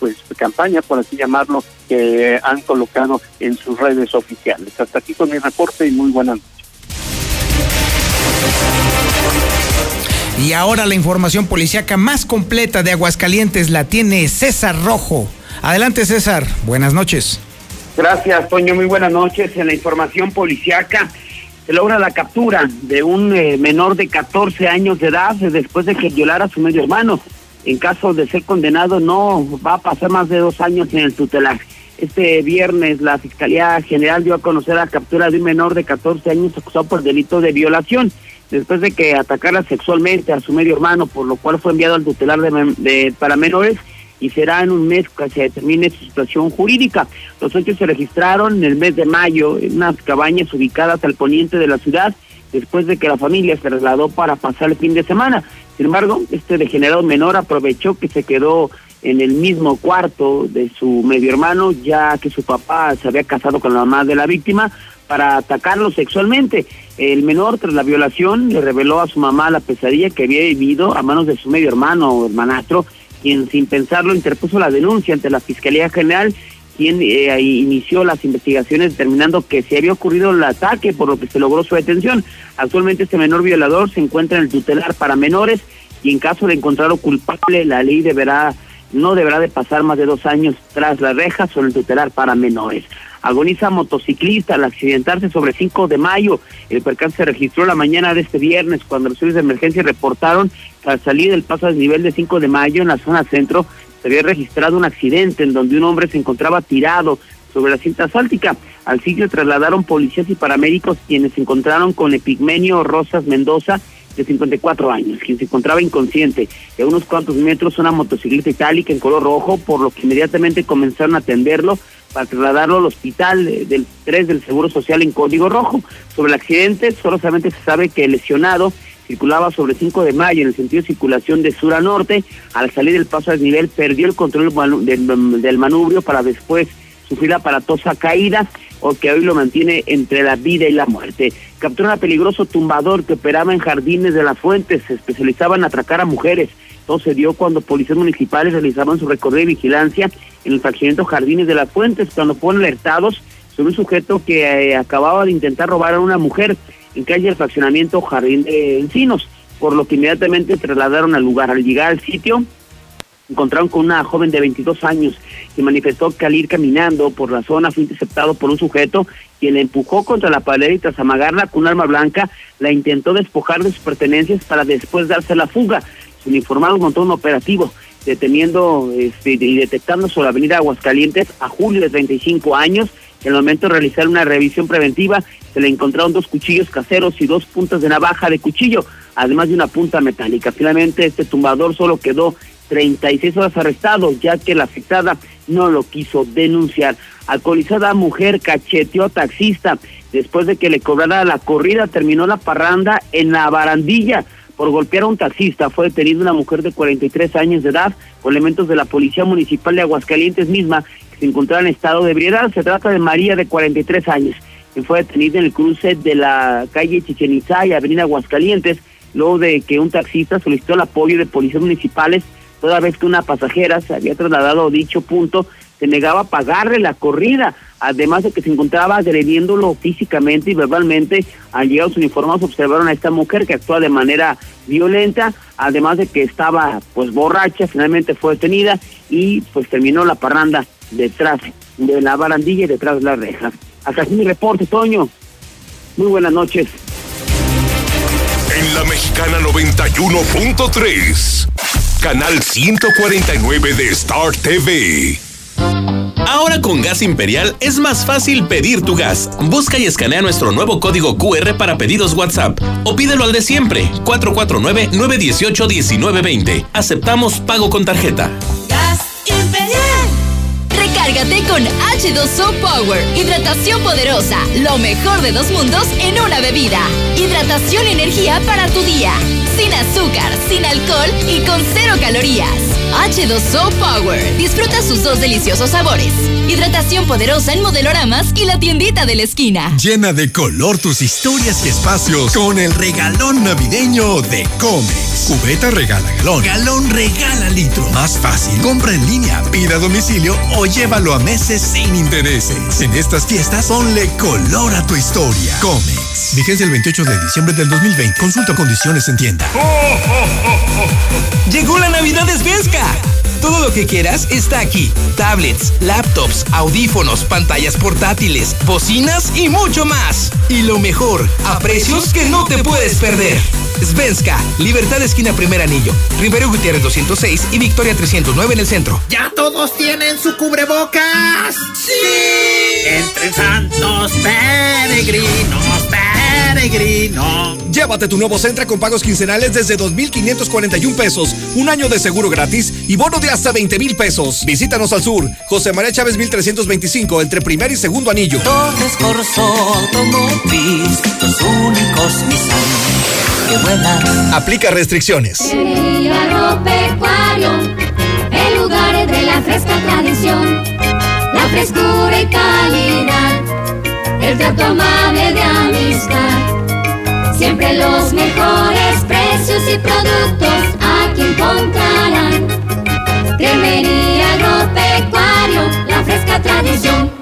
pues campaña por así llamarlo que han colocado en sus redes oficiales. Hasta aquí con mi reporte y muy buenas noches y ahora la información policíaca más completa de Aguascalientes la tiene César Rojo. Adelante César, buenas noches. Gracias, Toño, muy buenas noches. En la información policíaca se logra la captura de un eh, menor de 14 años de edad después de que violara a su medio hermano. En caso de ser condenado no va a pasar más de dos años en el tutelar. Este viernes la Fiscalía General dio a conocer la captura de un menor de 14 años acusado por delito de violación después de que atacara sexualmente a su medio hermano, por lo cual fue enviado al tutelar de, de, para menores y será en un mes que se determine su situación jurídica. Los hechos se registraron en el mes de mayo en unas cabañas ubicadas al poniente de la ciudad, después de que la familia se trasladó para pasar el fin de semana. Sin embargo, este degenerado menor aprovechó que se quedó en el mismo cuarto de su medio hermano, ya que su papá se había casado con la mamá de la víctima, para atacarlo sexualmente. El menor, tras la violación, le reveló a su mamá la pesadilla que había vivido a manos de su medio hermano o hermanastro, quien sin pensarlo interpuso la denuncia ante la Fiscalía General, quien eh, inició las investigaciones determinando que se había ocurrido el ataque, por lo que se logró su detención. Actualmente este menor violador se encuentra en el tutelar para menores y en caso de encontrarlo culpable, la ley deberá no deberá de pasar más de dos años tras las rejas o el tutelar para menores agoniza motociclista al accidentarse sobre 5 de mayo. El percance se registró la mañana de este viernes cuando los servicios de emergencia reportaron que al salir del paso a nivel de 5 de mayo en la zona centro se había registrado un accidente en donde un hombre se encontraba tirado sobre la cinta asfáltica. Al sitio trasladaron policías y paramédicos quienes se encontraron con Epigmenio Rosas Mendoza de 54 años, quien se encontraba inconsciente a unos cuantos metros una motocicleta itálica en color rojo, por lo que inmediatamente comenzaron a atenderlo para trasladarlo al hospital del 3 del Seguro Social en código rojo. Sobre el accidente, solamente se sabe que el lesionado circulaba sobre 5 de mayo en el sentido de circulación de sur a norte. Al salir del paso a desnivel, perdió el control del, manubrio para después sufrir la aparatosa caída o que hoy lo mantiene entre la vida y la muerte. Captura a peligroso tumbador que operaba en jardines de las fuentes, se especializaba en atracar a mujeres. Todo se dio cuando policías municipales realizaban su recorrido de vigilancia en el fraccionamiento Jardines de las Fuentes, cuando fueron alertados sobre un sujeto que eh, acababa de intentar robar a una mujer en calle del fraccionamiento Jardín de Encinos, por lo que inmediatamente trasladaron al lugar. Al llegar al sitio, encontraron con una joven de 22 años que manifestó que al ir caminando por la zona fue interceptado por un sujeto quien le empujó contra la pared y tras amagarla con un arma blanca la intentó despojar de sus pertenencias para después darse la fuga. Su uniformado montó un operativo deteniendo este, y detectando sobre la avenida Aguascalientes a Julio de 35 años. En el momento de realizar una revisión preventiva se le encontraron dos cuchillos caseros y dos puntas de navaja de cuchillo, además de una punta metálica. Finalmente este tumbador solo quedó 36 horas arrestado, ya que la afectada no lo quiso denunciar. Alcoholizada mujer cacheteó taxista. Después de que le cobrara la corrida, terminó la parranda en la barandilla por golpear a un taxista. Fue detenida una mujer de 43 años de edad con elementos de la Policía Municipal de Aguascalientes misma que se encontraba en estado de ebriedad. Se trata de María de 43 años, que fue detenida en el cruce de la calle Chichen y Avenida Aguascalientes, luego de que un taxista solicitó el apoyo de policías municipales toda vez que una pasajera se había trasladado a dicho punto, se negaba a pagarle la corrida, además de que se encontraba agrediéndolo físicamente y verbalmente. Al llegar los uniformados observaron a esta mujer que actúa de manera violenta, además de que estaba pues borracha, finalmente fue detenida y pues terminó la parranda detrás de la barandilla y detrás de las rejas. Hasta aquí mi reporte, Toño. Muy buenas noches. En la mexicana 91.3 canal 149 de Star TV. Ahora con Gas Imperial es más fácil pedir tu gas. Busca y escanea nuestro nuevo código QR para pedidos WhatsApp o pídelo al de siempre, 449-918-1920. Aceptamos pago con tarjeta. Gas Imperial. Recárgate con H2O Power. Hidratación poderosa. Lo mejor de dos mundos en una bebida. Hidratación y energía para tu día sin azúcar, sin alcohol y con cero calorías. H2O Power. Disfruta sus dos deliciosos sabores. Hidratación poderosa en modeloramas y la tiendita de la esquina. Llena de color tus historias y espacios con el regalón navideño de Comex. Cubeta regala galón. Galón regala litro. Más fácil. Compra en línea, pida a domicilio o llévalo a meses sin intereses. En estas fiestas, ponle color a tu historia. Comex. Vigencia el 28 de diciembre del 2020. Consulta condiciones en tienda. Llegó la Navidad de. Todo lo que quieras está aquí. Tablets, laptops, audífonos, pantallas portátiles, bocinas y mucho más. Y lo mejor, a precios que no te puedes perder. Svenska, Libertad Esquina Primer Anillo, Rivero Gutiérrez 206 y Victoria 309 en el centro. ¿Ya todos tienen su cubrebocas? ¡Sí! Entre santos peregrinos, peregrinos. Llévate tu nuevo Centra con pagos quincenales desde 2,541 pesos, un año de seguro gratis y bono de hasta 20 mil pesos. Visítanos al sur, José María Chávez 1325, entre primer y segundo anillo. Torres Corso Automotriz, los únicos Nissan que vuelan. Aplica restricciones. Agropecuario, el lugar de la fresca tradición, la frescura y calidad, el trato amable de amistad. Siempre los mejores precios y productos aquí encontrarán. Cremería Agropecuario, la fresca tradición.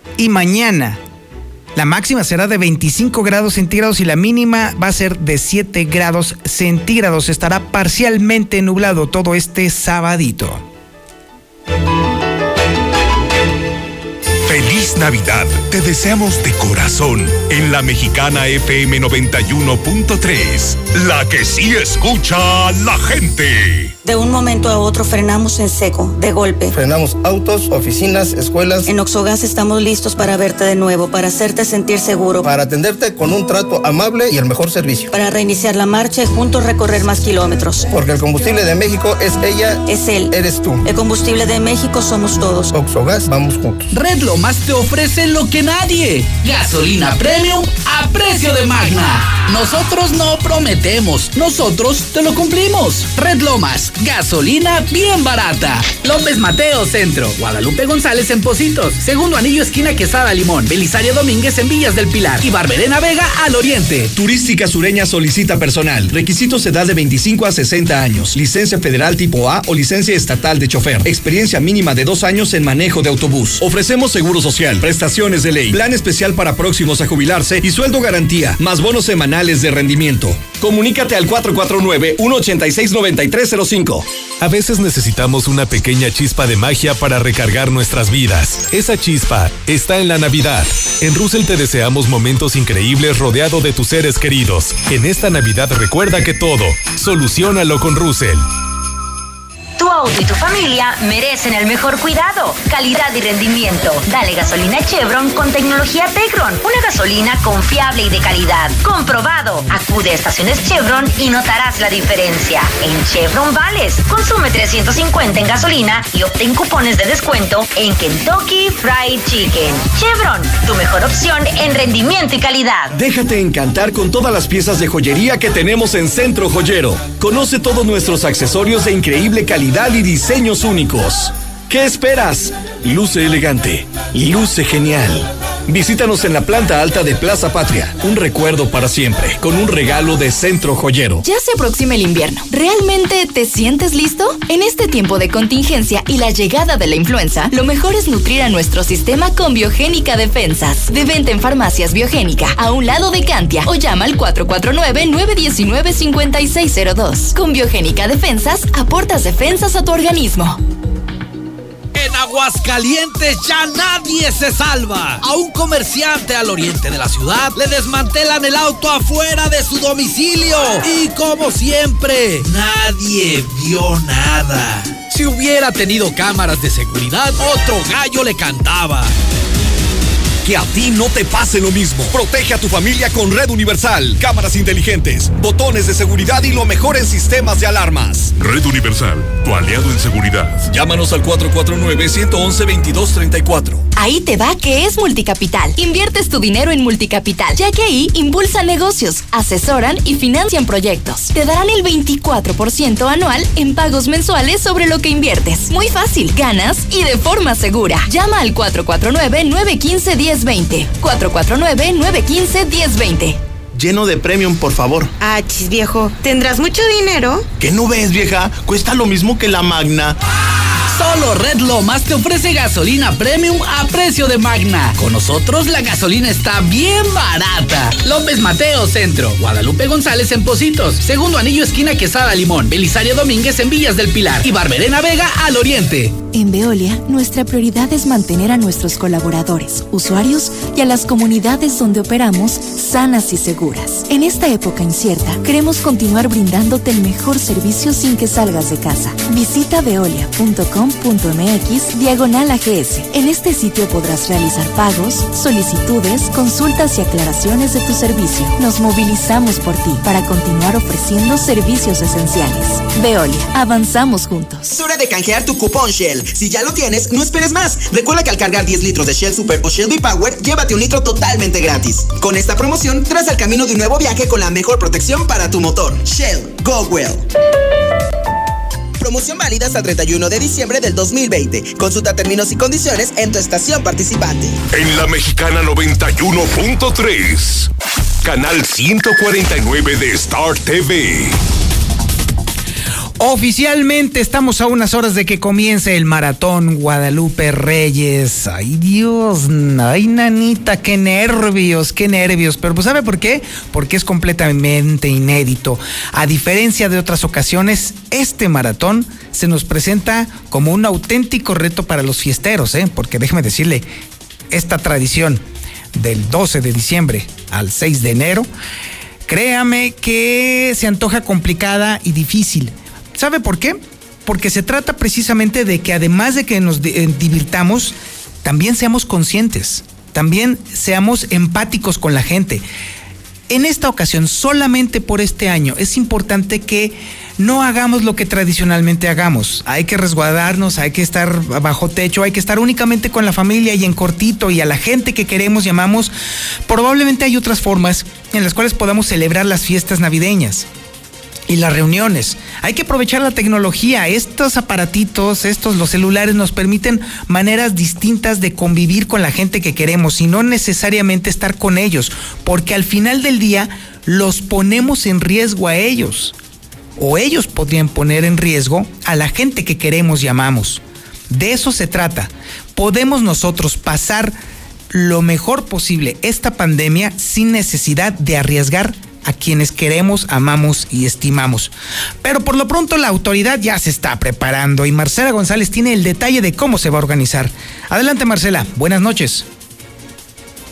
y mañana la máxima será de 25 grados centígrados y la mínima va a ser de 7 grados centígrados. Estará parcialmente nublado todo este sabadito. Feliz Navidad. Te deseamos de corazón en la mexicana FM 91.3, la que sí escucha a la gente. De un momento a otro frenamos en seco, de golpe. Frenamos autos, oficinas, escuelas. En Oxogas estamos listos para verte de nuevo, para hacerte sentir seguro. Para atenderte con un trato amable y el mejor servicio. Para reiniciar la marcha y juntos recorrer más kilómetros. Porque el combustible de México es ella. Es él. Eres tú. El combustible de México somos todos. Oxogas, vamos juntos. Red Lomas te ofrece lo que nadie. Gasolina premium a precio de Magna. Nosotros no prometemos, nosotros te lo cumplimos. Red Lomas, gasolina bien barata. López Mateo Centro, Guadalupe González en Positos, Segundo Anillo esquina Quesada Limón, Belisario Domínguez en Villas del Pilar y Barberena Vega al Oriente. Turística Sureña solicita personal. Requisitos edad de 25 a 60 años. Licencia federal tipo A o licencia estatal de chofer. Experiencia mínima de dos años en manejo de autobús. Ofrecemos seguro social, prestaciones de ley, plan especial para próximos a jubilarse y sueldo garantía, más bonos semanales de rendimiento. Comunícate al 449-186-9305. A veces necesitamos una pequeña chispa de magia para recargar nuestras vidas. Esa chispa está en la Navidad. En Russell te deseamos momentos increíbles rodeado de tus seres queridos. En esta Navidad recuerda que todo, solucionalo con Russell. Tu auto y tu familia merecen el mejor cuidado, calidad y rendimiento. Dale gasolina Chevron con tecnología Tecron. Una gasolina confiable y de calidad. Comprobado. Acude a estaciones Chevron y notarás la diferencia. En Chevron Vales, consume 350 en gasolina y obtén cupones de descuento en Kentucky Fried Chicken. Chevron, tu mejor opción en rendimiento y calidad. Déjate encantar con todas las piezas de joyería que tenemos en Centro Joyero. Conoce todos nuestros accesorios de increíble calidad y diseños únicos. ¿Qué esperas? Luce elegante, luce genial. Visítanos en la planta alta de Plaza Patria. Un recuerdo para siempre, con un regalo de Centro Joyero. Ya se aproxima el invierno. ¿Realmente te sientes listo? En este tiempo de contingencia y la llegada de la influenza, lo mejor es nutrir a nuestro sistema con Biogénica Defensas. De venta en farmacias Biogénica, a un lado de Cantia, o llama al 449-919-5602. Con Biogénica Defensas, aportas defensas a tu organismo. En Aguascalientes ya nadie se salva. A un comerciante al oriente de la ciudad le desmantelan el auto afuera de su domicilio. Y como siempre, nadie vio nada. Si hubiera tenido cámaras de seguridad, otro gallo le cantaba. Que a ti no te pase lo mismo. Protege a tu familia con Red Universal, cámaras inteligentes, botones de seguridad y lo mejor en sistemas de alarmas. Red Universal, tu aliado en seguridad. Llámanos al 449-111-2234. Ahí te va que es Multicapital. Inviertes tu dinero en Multicapital, ya que ahí impulsan negocios, asesoran y financian proyectos. Te darán el 24% anual en pagos mensuales sobre lo que inviertes. Muy fácil, ganas y de forma segura. Llama al 449-915-1020. 449-915-1020. Lleno de premium, por favor. Ah, chis viejo. ¿Tendrás mucho dinero? ¿Qué no ves, vieja? Cuesta lo mismo que la magna. Solo Red Lomas te ofrece gasolina premium a precio de Magna. Con nosotros la gasolina está bien barata. López Mateo Centro, Guadalupe González en Positos, Segundo Anillo esquina Quesada Limón, Belisario Domínguez en Villas del Pilar y Barberena Vega al Oriente. En Veolia, nuestra prioridad es mantener a nuestros colaboradores, usuarios y a las comunidades donde operamos sanas y seguras. En esta época incierta, queremos continuar brindándote el mejor servicio sin que salgas de casa. Visita veolia.com.mx diagonal AGS. En este sitio podrás realizar pagos, solicitudes, consultas y aclaraciones de tu servicio. Nos movilizamos por ti para continuar ofreciendo servicios esenciales. Veolia, avanzamos juntos. Es hora de canjear tu cupón Shell. Si ya lo tienes, no esperes más. Recuerda que al cargar 10 litros de Shell Super o Shell V-Power, llévate un litro totalmente gratis. Con esta promoción, tras al camino de un nuevo viaje con la mejor protección para tu motor. Shell, go well. Promoción válida hasta el 31 de diciembre del 2020. Consulta términos y condiciones en tu estación participante. En la mexicana 91.3, canal 149 de Star TV. Oficialmente estamos a unas horas de que comience el maratón Guadalupe Reyes. Ay Dios, ay nanita, qué nervios, qué nervios. Pero pues ¿sabe por qué? Porque es completamente inédito. A diferencia de otras ocasiones, este maratón se nos presenta como un auténtico reto para los fiesteros, ¿eh? Porque déjeme decirle, esta tradición del 12 de diciembre al 6 de enero, créame que se antoja complicada y difícil. ¿Sabe por qué? Porque se trata precisamente de que además de que nos eh, divirtamos, también seamos conscientes, también seamos empáticos con la gente. En esta ocasión, solamente por este año, es importante que no hagamos lo que tradicionalmente hagamos. Hay que resguardarnos, hay que estar bajo techo, hay que estar únicamente con la familia y en cortito y a la gente que queremos llamamos. Probablemente hay otras formas en las cuales podamos celebrar las fiestas navideñas y las reuniones. Hay que aprovechar la tecnología. Estos aparatitos, estos, los celulares, nos permiten maneras distintas de convivir con la gente que queremos y no necesariamente estar con ellos, porque al final del día los ponemos en riesgo a ellos. O ellos podrían poner en riesgo a la gente que queremos y amamos. De eso se trata. Podemos nosotros pasar lo mejor posible esta pandemia sin necesidad de arriesgar a quienes queremos, amamos y estimamos. Pero por lo pronto la autoridad ya se está preparando y Marcela González tiene el detalle de cómo se va a organizar. Adelante Marcela, buenas noches.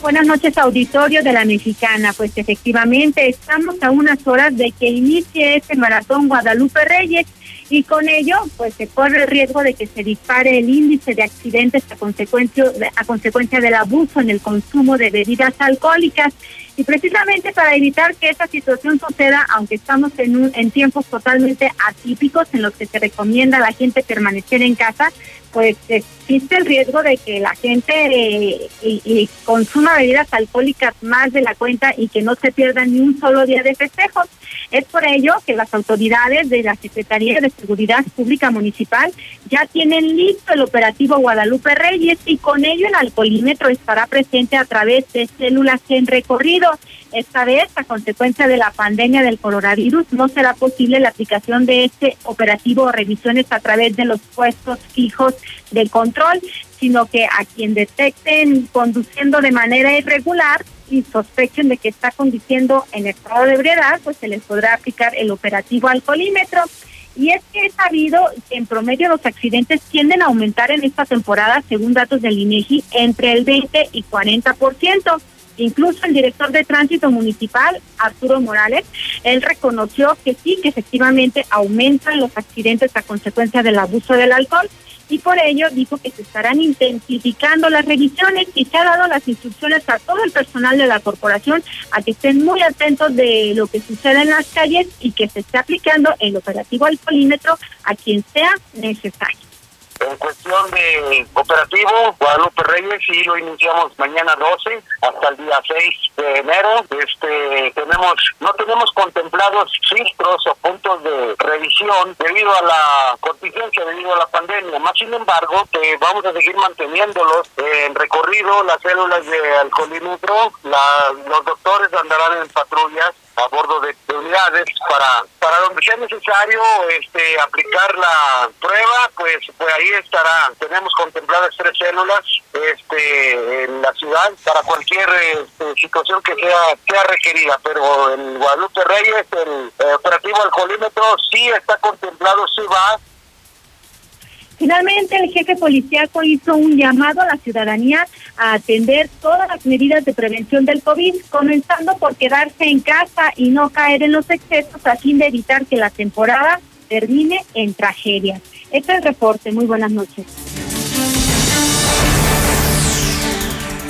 Buenas noches, auditorio de la Mexicana. Pues efectivamente estamos a unas horas de que inicie este maratón Guadalupe Reyes y con ello pues se corre el riesgo de que se dispare el índice de accidentes a consecuencia, a consecuencia del abuso en el consumo de bebidas alcohólicas. Y precisamente para evitar que esa situación suceda, aunque estamos en, un, en tiempos totalmente atípicos en los que se recomienda a la gente permanecer en casa, pues existe el riesgo de que la gente eh, y, consuma bebidas alcohólicas más de la cuenta y que no se pierda ni un solo día de festejos. Es por ello que las autoridades de la Secretaría de Seguridad Pública Municipal ya tienen listo el operativo Guadalupe Reyes y con ello el alcoholímetro estará presente a través de células en recorrido. Esta vez, a consecuencia de la pandemia del coronavirus, no será posible la aplicación de este operativo o revisiones a través de los puestos fijos de control, sino que a quien detecten conduciendo de manera irregular y sospechen de que está conduciendo en estado de ebriedad, pues se les podrá aplicar el operativo alcoholímetro. Y es que es sabido que en promedio los accidentes tienden a aumentar en esta temporada, según datos del INEGI, entre el 20 y 40%. Incluso el director de tránsito municipal, Arturo Morales, él reconoció que sí, que efectivamente aumentan los accidentes a consecuencia del abuso del alcohol y por ello dijo que se estarán intensificando las revisiones y se ha dado las instrucciones a todo el personal de la corporación a que estén muy atentos de lo que sucede en las calles y que se esté aplicando el operativo al polímetro a quien sea necesario. En cuestión de operativo, Guadalupe Reyes sí lo iniciamos mañana 12 hasta el día 6 de enero. Este tenemos no tenemos contemplados filtros o puntos de revisión debido a la contingencia, debido a la pandemia. Más sin embargo, que vamos a seguir manteniéndolos en recorrido, las células de alcoholímetro, la, los doctores andarán en patrullas a bordo de, unidades para para donde sea necesario este aplicar la prueba pues pues ahí estará. Tenemos contempladas tres células este en la ciudad para cualquier este, situación que sea sea requerida pero en Guadalupe Reyes el, el operativo alcoholímetro sí está contemplado sí va Finalmente, el jefe policíaco hizo un llamado a la ciudadanía a atender todas las medidas de prevención del COVID, comenzando por quedarse en casa y no caer en los excesos a fin de evitar que la temporada termine en tragedia. Este es el reporte. Muy buenas noches.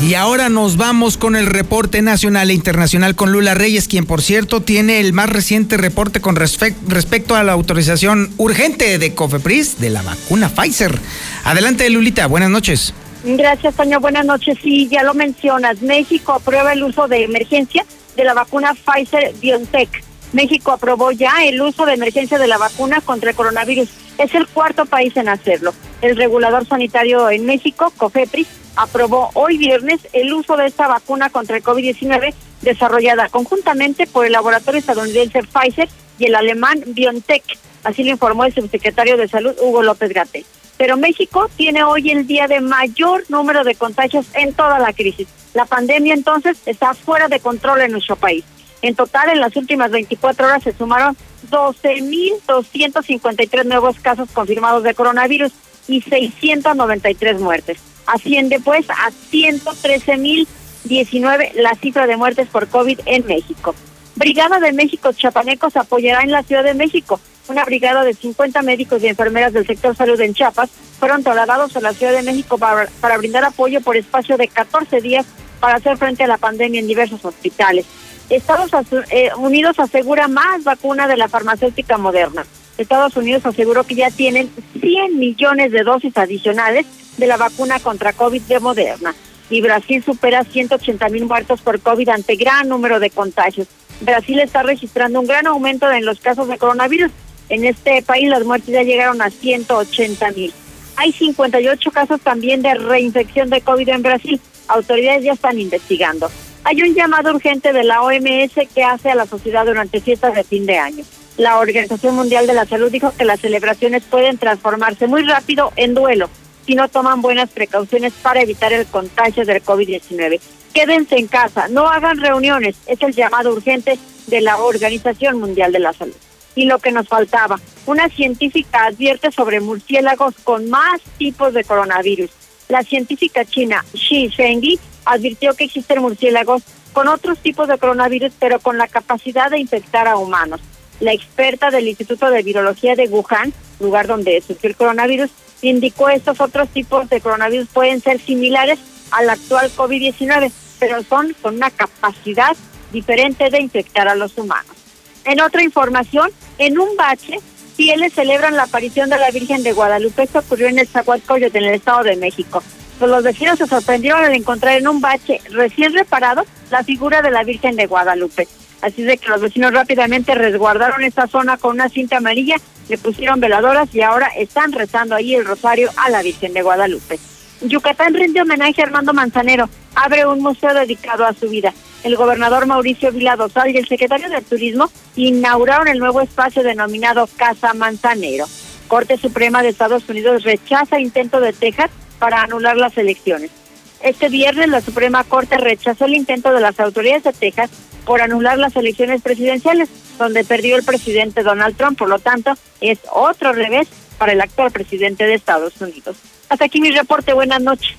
Y ahora nos vamos con el reporte nacional e internacional con Lula Reyes, quien por cierto tiene el más reciente reporte con respecto a la autorización urgente de Cofepris de la vacuna Pfizer. Adelante, Lulita, buenas noches. Gracias, Toño. Buenas noches. Sí, ya lo mencionas. México aprueba el uso de emergencia de la vacuna Pfizer BioNTech. México aprobó ya el uso de emergencia de la vacuna contra el coronavirus. Es el cuarto país en hacerlo. El regulador sanitario en México, COFEPRIS, aprobó hoy viernes el uso de esta vacuna contra el COVID-19 desarrollada conjuntamente por el laboratorio estadounidense Pfizer y el alemán BioNTech. Así lo informó el subsecretario de Salud, Hugo López Gate. Pero México tiene hoy el día de mayor número de contagios en toda la crisis. La pandemia entonces está fuera de control en nuestro país. En total, en las últimas 24 horas se sumaron 12.253 nuevos casos confirmados de coronavirus y 693 muertes. Asciende pues a 113.019 la cifra de muertes por COVID en México. Brigada de México Chapanecos apoyará en la Ciudad de México. Una brigada de 50 médicos y enfermeras del sector salud en Chiapas fueron trasladados a la Ciudad de México para, para brindar apoyo por espacio de 14 días para hacer frente a la pandemia en diversos hospitales. Estados eh, Unidos asegura más vacuna de la farmacéutica moderna. Estados Unidos aseguró que ya tienen 100 millones de dosis adicionales de la vacuna contra COVID de Moderna. Y Brasil supera 180 mil muertos por COVID ante gran número de contagios. Brasil está registrando un gran aumento en los casos de coronavirus. En este país las muertes ya llegaron a 180 mil. Hay 58 casos también de reinfección de COVID en Brasil. Autoridades ya están investigando. Hay un llamado urgente de la OMS que hace a la sociedad durante fiestas de fin de año. La Organización Mundial de la Salud dijo que las celebraciones pueden transformarse muy rápido en duelo si no toman buenas precauciones para evitar el contagio del COVID-19. Quédense en casa, no hagan reuniones, es el llamado urgente de la Organización Mundial de la Salud. Y lo que nos faltaba, una científica advierte sobre murciélagos con más tipos de coronavirus. La científica china Xi Zhengyi advirtió que existen murciélagos con otros tipos de coronavirus, pero con la capacidad de infectar a humanos. La experta del Instituto de Virología de Wuhan, lugar donde surgió el coronavirus, indicó estos otros tipos de coronavirus pueden ser similares al actual COVID-19, pero son con una capacidad diferente de infectar a los humanos. En otra información, en un bache, fieles celebran la aparición de la Virgen de Guadalupe. Esto ocurrió en el Zaguatcoyot, en el Estado de México. Pues los vecinos se sorprendieron al encontrar en un bache recién reparado la figura de la Virgen de Guadalupe. Así de que los vecinos rápidamente resguardaron esta zona con una cinta amarilla, le pusieron veladoras y ahora están rezando ahí el rosario a la Virgen de Guadalupe. Yucatán rinde homenaje a Armando Manzanero, abre un museo dedicado a su vida. El gobernador Mauricio Vila Dosal y el secretario de Turismo inauguraron el nuevo espacio denominado Casa Manzanero. Corte Suprema de Estados Unidos rechaza intento de Texas para anular las elecciones. Este viernes la Suprema Corte rechazó el intento de las autoridades de Texas por anular las elecciones presidenciales, donde perdió el presidente Donald Trump. Por lo tanto, es otro revés para el actual presidente de Estados Unidos. Hasta aquí mi reporte. Buenas noches.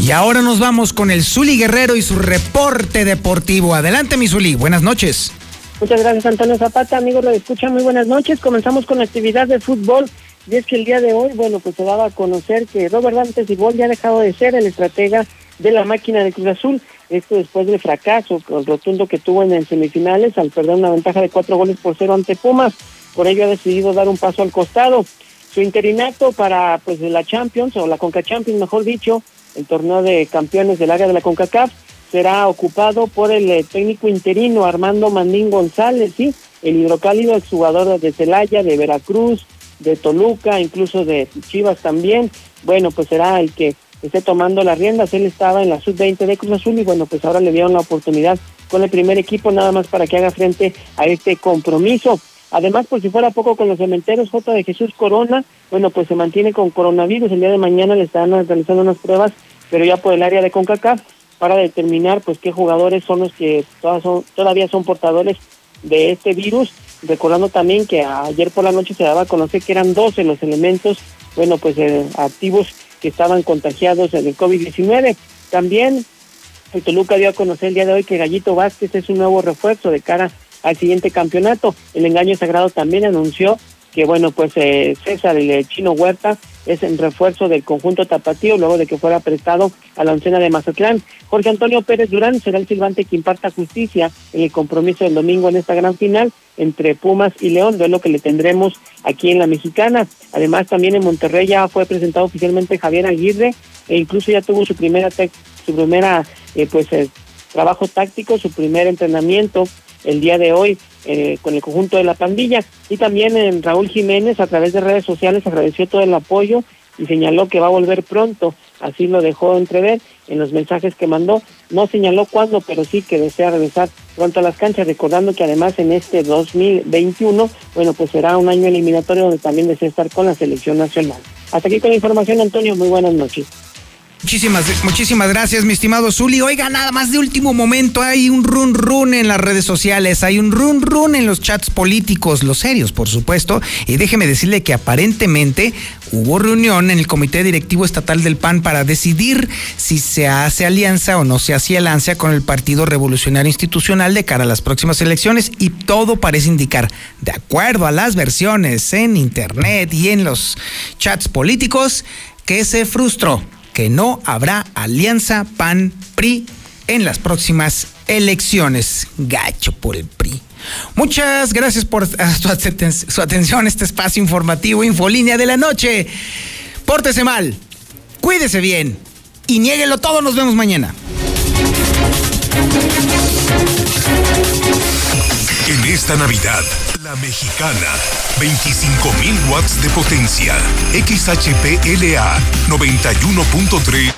Y ahora nos vamos con el Zuli Guerrero y su reporte deportivo. Adelante, mi Zuli. Buenas noches. Muchas gracias, Antonio Zapata. Amigos, lo escuchan. Muy buenas noches. Comenzamos con la actividad de fútbol y es que el día de hoy, bueno, pues se daba a conocer que Robert Dantes Cibol ya ha dejado de ser el estratega de la máquina de Cruz Azul. Esto después del fracaso rotundo que tuvo en semifinales al perder una ventaja de cuatro goles por cero ante Pumas. Por ello ha decidido dar un paso al costado. Su interinato para pues la Champions o la Conca Champions, mejor dicho, el torneo de campeones del área de la CONCACAF, será ocupado por el eh, técnico interino Armando Mandín González, sí, el hidrocálido exjugador de Celaya, de Veracruz, de Toluca, incluso de Chivas también. Bueno, pues será el que esté tomando las riendas. Él estaba en la sub-20 de Cruz Azul y bueno, pues ahora le dieron la oportunidad con el primer equipo nada más para que haga frente a este compromiso. Además, por si fuera poco con los cementeros, J de Jesús Corona, bueno, pues se mantiene con coronavirus. El día de mañana le están realizando unas pruebas, pero ya por el área de CONCACAF, para determinar pues qué jugadores son los que son, todavía son portadores de este virus recordando también que ayer por la noche se daba a conocer que eran 12 los elementos, bueno, pues eh, activos que estaban contagiados en el COVID-19. También el Toluca dio a conocer el día de hoy que Gallito Vázquez es un nuevo refuerzo de cara al siguiente campeonato. El engaño sagrado también anunció que bueno, pues eh, César, el chino Huerta, es en refuerzo del conjunto tapatío luego de que fuera prestado a la oncena de Mazatlán. Jorge Antonio Pérez Durán será el silbante que imparta justicia en el compromiso del domingo en esta gran final entre Pumas y León, de lo que le tendremos aquí en la Mexicana. Además, también en Monterrey ya fue presentado oficialmente Javier Aguirre e incluso ya tuvo su primera su primera eh, pues eh, trabajo táctico, su primer entrenamiento el día de hoy eh, con el conjunto de la pandilla. Y también en Raúl Jiménez a través de redes sociales agradeció todo el apoyo y señaló que va a volver pronto, así lo dejó entrever en los mensajes que mandó. No señaló cuándo, pero sí que desea regresar pronto a las canchas, recordando que además en este 2021, bueno, pues será un año eliminatorio donde también desea estar con la selección nacional. Hasta aquí con la información, Antonio, muy buenas noches. Muchísimas, muchísimas gracias, mi estimado Zuli. Oiga, nada más de último momento, hay un run run en las redes sociales, hay un run run en los chats políticos, los serios, por supuesto. Y déjeme decirle que aparentemente hubo reunión en el Comité Directivo Estatal del PAN para decidir si se hace alianza o no se hace alianza con el Partido Revolucionario Institucional de cara a las próximas elecciones. Y todo parece indicar, de acuerdo a las versiones en Internet y en los chats políticos, que se frustró que no habrá alianza PAN-PRI en las próximas elecciones. Gacho por el PRI. Muchas gracias por [LAUGHS] su, atención a este espacio informativo Infolínea de la noche. Pórtese mal, cuídese bien y niéguelo todo. Nos vemos mañana. En esta Navidad, la mexicana, 25.000 watts de potencia, XHPLA 91.3.